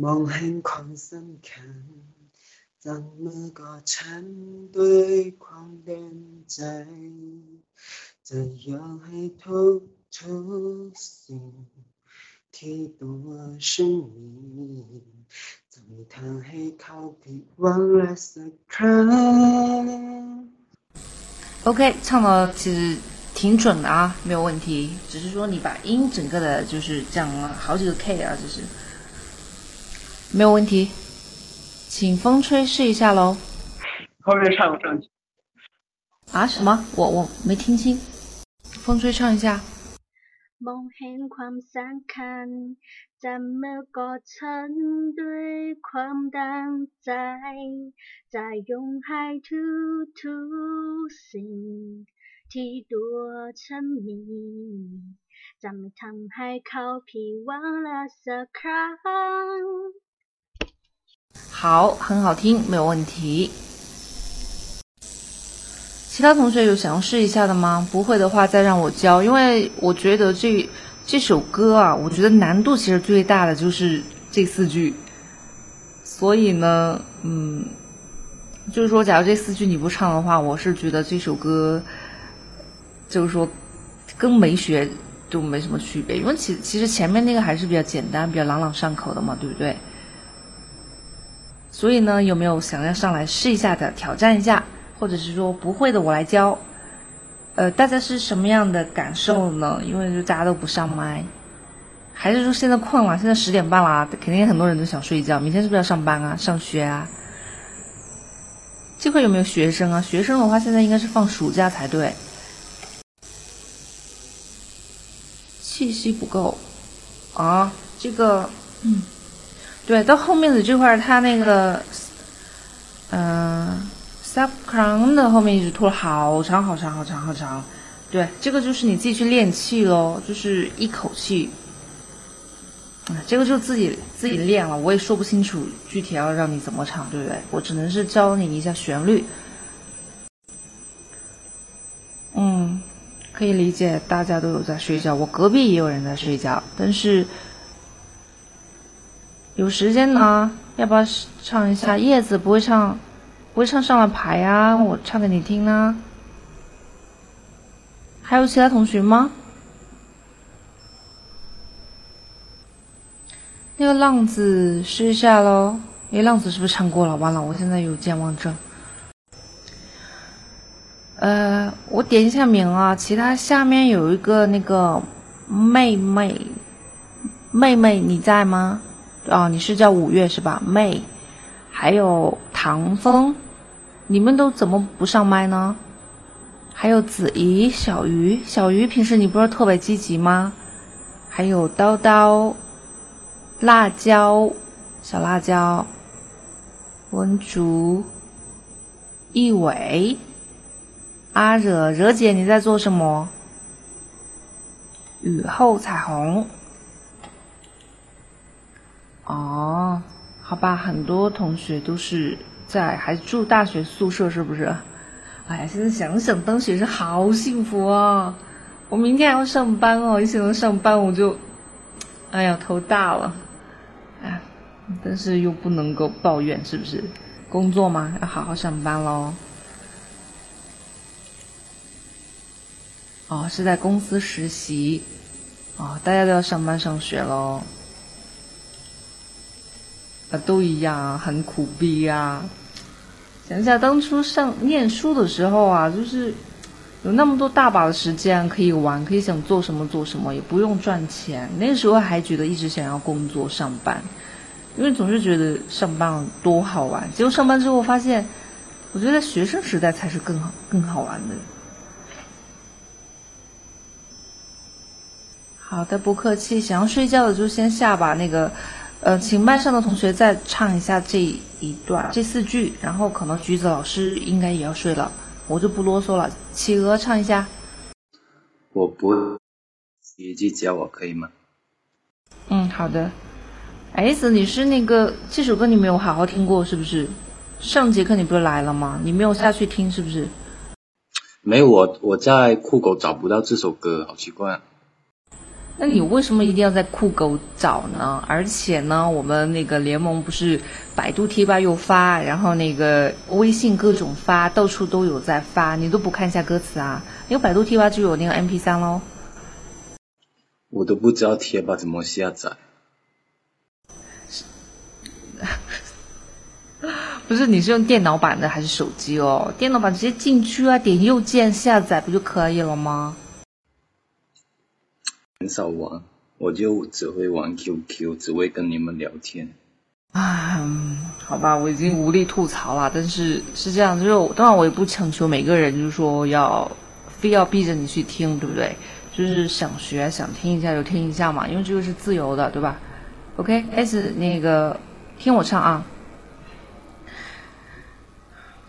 怎么个唱对狂恋在怎样黑头图形，提多是你。怎么谈黑 copy one less ok 唱的其实挺准的啊，没有问题，只是说你把音整个的就是降了好几个 k 啊，就是没有问题。请风吹试一下喽。后面唱不上去。啊？什么？我我没听清。风吹唱一下。มองเห็นความสำคัญจับมือกอดฉันด้วยความดังใจ จะยงให้ทุกทุกสิ่ง ที่ตัวฉันมี จะไม่ทำให้เขาผิดหวังละสักครั้ง 好，很好听，没有问题。其他同学有想要试一下的吗？不会的话再让我教，因为我觉得这这首歌啊，我觉得难度其实最大的就是这四句。所以呢，嗯，就是说，假如这四句你不唱的话，我是觉得这首歌就是说跟没学就没什么区别，因为其其实前面那个还是比较简单、比较朗朗上口的嘛，对不对？所以呢，有没有想要上来试一下的，挑战一下？或者是说不会的，我来教。呃，大家是什么样的感受呢？因为就大家都不上麦，还是说现在困了？现在十点半了，肯定很多人都想睡觉。明天是不是要上班啊？上学啊？这块有没有学生啊？学生的话，现在应该是放暑假才对。气息不够啊，这个，嗯，对，到后面的这块，他那个，嗯。，sub crown 的后面一直拖了好长好长好长好长，对，这个就是你自己去练气喽，就是一口气，啊，这个就自己自己练了，我也说不清楚具体要让你怎么唱，对不对？我只能是教你一下旋律。嗯，可以理解，大家都有在睡觉，我隔壁也有人在睡觉，但是有时间呢，要不要唱一下？叶子不会唱。不会唱上了牌啊，我唱给你听啊。还有其他同学吗？那个浪子试一下喽。诶，浪子是不是唱过了？完了，我现在有健忘症。呃，我点一下名啊。其他下面有一个那个妹妹，妹妹你在吗？哦，你是叫五月是吧？妹，还有唐风。你们都怎么不上麦呢？还有子怡、小鱼、小鱼，平时你不是特别积极吗？还有叨叨、辣椒、小辣椒、文竹、一伟、阿惹、惹姐，你在做什么？雨后彩虹。哦，好吧，很多同学都是。在还住大学宿舍是不是？哎呀，现在想想当学生好幸福啊！我明天还要上班哦，一想到上班我就，哎呀头大了，哎，但是又不能够抱怨，是不是？工作嘛，要好好上班喽。哦，是在公司实习，哦，大家都要上班上学喽。都一样啊，很苦逼啊！想想当初上念书的时候啊，就是有那么多大把的时间可以玩，可以想做什么做什么，也不用赚钱。那时候还觉得一直想要工作上班，因为总是觉得上班多好玩。结果上班之后发现，我觉得学生时代才是更好更好玩的。好的，不客气。想要睡觉的就先下吧，那个。呃，请麦上的同学再唱一下这一段这四句，然后可能橘子老师应该也要睡了。我就不啰嗦了。企鹅唱一下。我不，一句教我可以吗？嗯，好的。S，你是那个这首歌你没有好好听过是不是？上节课你不是来了吗？你没有下去听是不是？没有，我我在酷狗找不到这首歌，好奇怪。那你为什么一定要在酷狗找呢？而且呢，我们那个联盟不是百度贴吧又发，然后那个微信各种发，到处都有在发，你都不看一下歌词啊？因为百度贴吧就有那个 MP 三喽。我都不知道贴吧怎么下载。不是，你是用电脑版的还是手机哦？电脑版直接进去啊，点右键下载不就可以了吗？很少玩，我就只会玩 QQ，只会跟你们聊天。啊，好吧，我已经无力吐槽了。但是是这样，就是当然我也不强求每个人，就是说要非要逼着你去听，对不对？就是想学想听一下就听一下嘛，因为这个是自由的，对吧？OK，S 那个听我唱啊。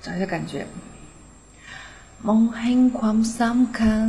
找一下感觉。มองเห็นความสำคัญ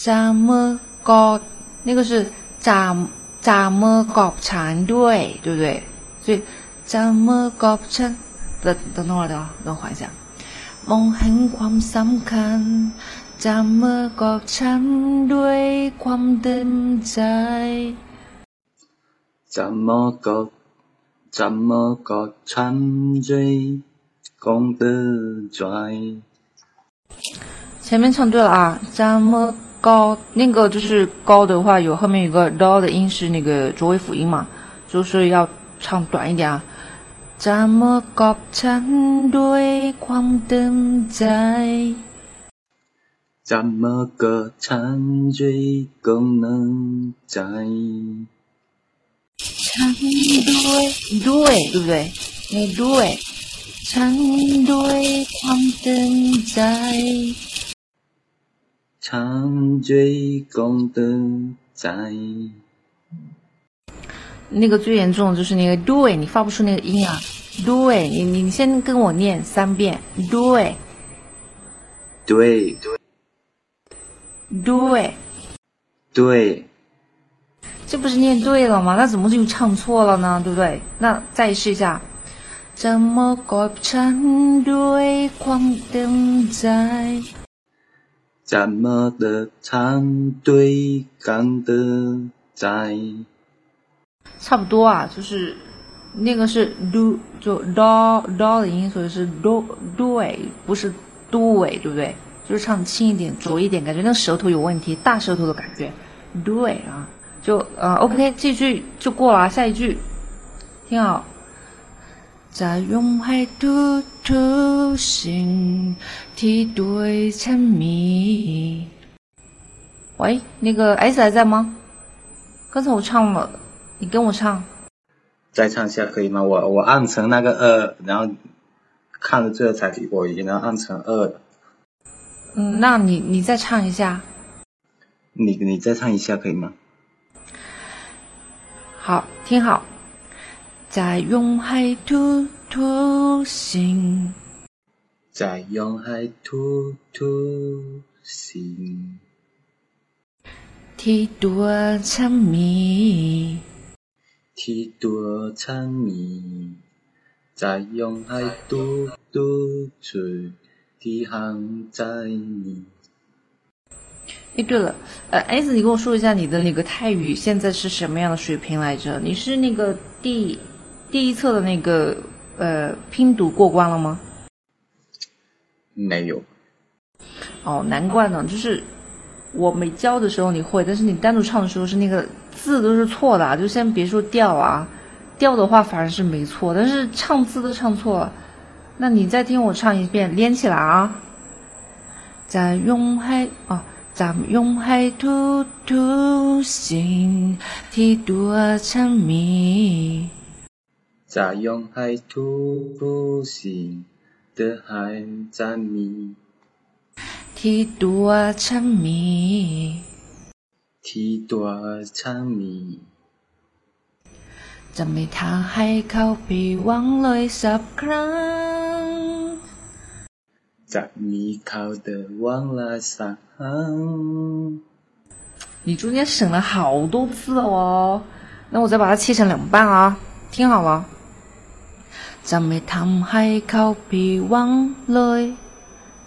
怎么搞？那个是怎怎么搞成对，对不对？所以怎么搞成？等等等会儿，等会儿，等我缓一下。มองเห็นความสำคัญจะเมื่อกอบฉันด้วยความเต็มใจ怎么搞？怎么搞成对？功德在。前面唱对了啊，这么 高那个就是高的话，有后面有个 l 的音是那个浊尾辅音嘛，就是要唱短一点啊。怎么搞成对光灯在？怎么个沉醉功能在？成对对对不对？那对成对狂灯在。ความเต็มใจ唱对功德在。那个最严重的就是那个对，你发不出那个音啊！对，你你你先跟我念三遍，对，对对对对，这不是念对了吗？那怎么就唱错了呢？对不对？那再试一下。怎么กฉันด้วยความเต็มใจ 怎么的唱对感的在？差不多啊，就是那个是 do 就 do do 的音，所以是 do do 不是 do 对不对？就是唱轻一点、浊一点，感觉那个舌头有问题，大舌头的感觉。do 啊，就呃 OK，这句就过了，下一句听好。在用海突突心体对沉迷。喂，那个 S 还在吗？刚才我唱了，你跟我唱。再唱一下可以吗？我我按成那个二，然后看了最后才我已经能按成二了。嗯，那你你再唱一下。你你再唱一下可以吗？好，听好。在用海吐吐心，在用海吐吐心，体多沉迷，体多沉迷，在用海吐吐出体行在你。哎，对了，呃，S，你跟我说一下你的那个泰语现在是什么样的水平来着？你是那个第。第一册的那个呃拼读过关了吗？没有。哦，难怪呢，就是我没教的时候你会，但是你单独唱的时候是那个字都是错的，啊，就先别说调啊，调的话反而是没错，但是唱字都唱错了。那你再听我唱一遍，连起来啊！在用海哦，在用海图图心，提多沉迷。在用海图图心。วฉันมี จะยองให้ทุกทุกสิ่ง的还在你 ที่ตัวฉันมี ที่ตัวฉันมี จะไม่ทางให้เขาผิดหวังเลยสักครั้ง จะมีเขา的忘了สักครั้ง你中间省了好多字哦，那我再把它切成两半啊，听好了。 จะไม่ทำให้เขาผิดหวังเลย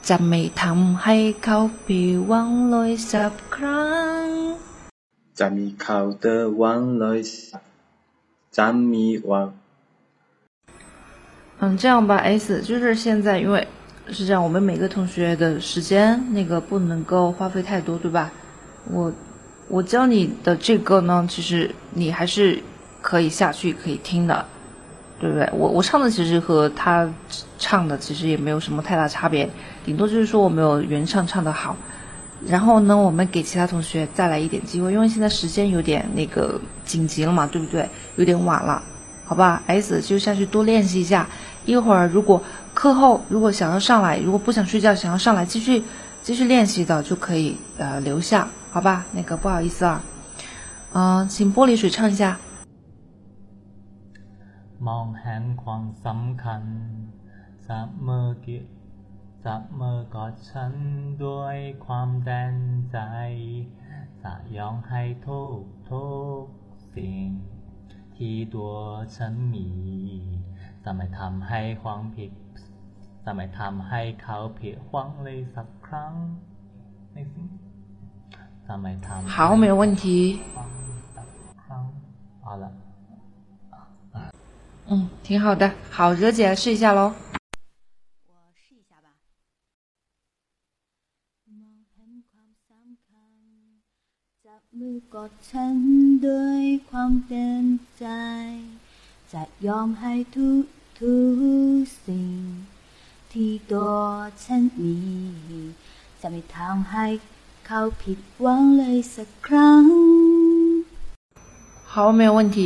จะไม่ทำให้เขาผิดหวังเลยสักครั้ง จะมีเขา的忘了จะมี忘嗯，这样吧，S，就是现在，因为是这样，我们每个同学的时间那个不能够花费太多，对吧？我我教你的这个呢，其实你还是可以下去可以听的， 对不对？我我唱的其实和他唱的其实也没有什么太大差别，顶多就是说我没有原唱唱的好。然后呢，我们给其他同学再来一点机会，因为现在时间有点那个紧急了嘛，对不对？有点晚了，好吧？S 就下去多练习一下，一会儿如果课后如果想要上来，如果不想睡觉想要上来继续继续练习的，就可以呃留下，好吧？那个不好意思啊，嗯、请玻璃水唱一下。 มองเห็นความสำคัญจับมือกิจับมือกอดฉันด้วยความแดนใจ จะยอมให้ทุกทุกสิ่ง ที่ตัวฉันมี จะไม่ทำให้ความผิด จะไม่ทำให้เขาผิดหวังเลยสักครั้งในสิ่งจะไม่ทำให้ 好，没有问题。 ครั้งเอาละ 嗯，挺好的。好，惹姐来试一下喽。จับมือกอดฉันด้วยความเต็มใจ จะยอมให้ทุกทุกสิ่ง ที่ตัวฉันมี จะไม่ทำให้เขาผิดหวังเลยสักครั้ง 好，没有问题。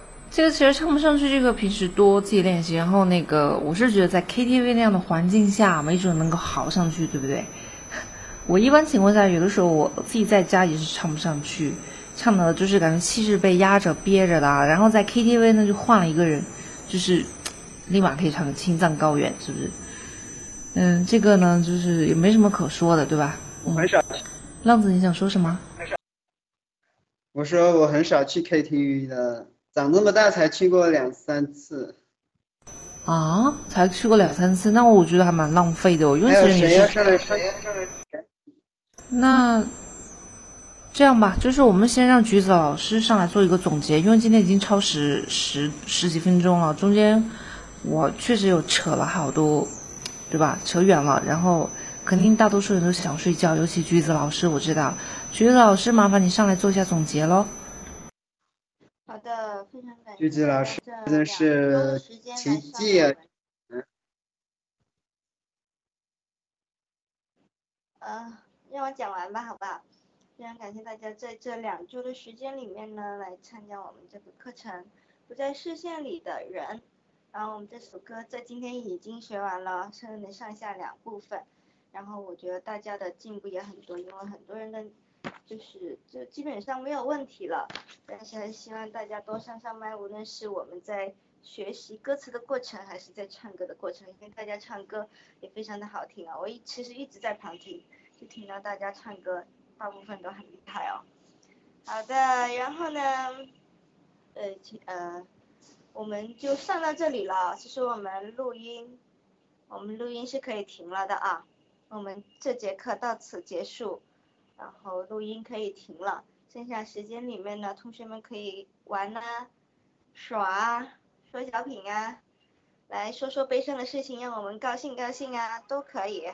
啊，这个其实唱不上去，这个平时多自己练习。然后那个，我是觉得在 KTV 那样的环境下，没准能够嚎上去，对不对？我一般情况下，有的时候我自己在家也是唱不上去，唱的就是感觉气势被压着憋着的啊。然后在 KTV 呢，就换了一个人，就是立马可以唱的青藏高原，是不是？嗯，这个呢，就是也没什么可说的，对吧？嗯很少，浪子，你想说什么？我说我很少去 KTV 的，长这么大才去过两三次。啊，才去过两三次，那我觉得还蛮浪费的哦，因为其实你那这样吧，就是我们先让橘子老师上来做一个总结，因为今天已经超时十十几分钟了，中间我确实有扯了好多，对吧？扯远了，然后肯定大多数人都想睡觉，尤其橘子老师，我知道。橘子老师，麻烦你上来做一下总结喽。好的，非常感谢老师这真的是奇迹啊我！们呃，让我讲完吧，好不好？非常感谢大家在这两周的时间里面呢，来参加我们这个课程。不在视线里的人，然后我们这首歌在今天已经学完了，分了上下两部分。然后我觉得大家的进步也很多，因为很多人的就是就基本上没有问题了。但是还希望大家多上上麦，无论是我们在学习歌词的过程，还是在唱歌的过程，因为大家唱歌也非常的好听啊。我一其实一直在旁听，就听到大家唱歌，大部分都很厉害哦。好的，然后呢，呃，呃，我们就上到这里了，这是我们录音，我们录音是可以停了的啊。我们这节课到此结束，然后录音可以停了。剩下时间里面呢，同学们可以玩啊、耍啊、说小品啊，来说说悲伤的事情，让我们高兴高兴啊，都可以。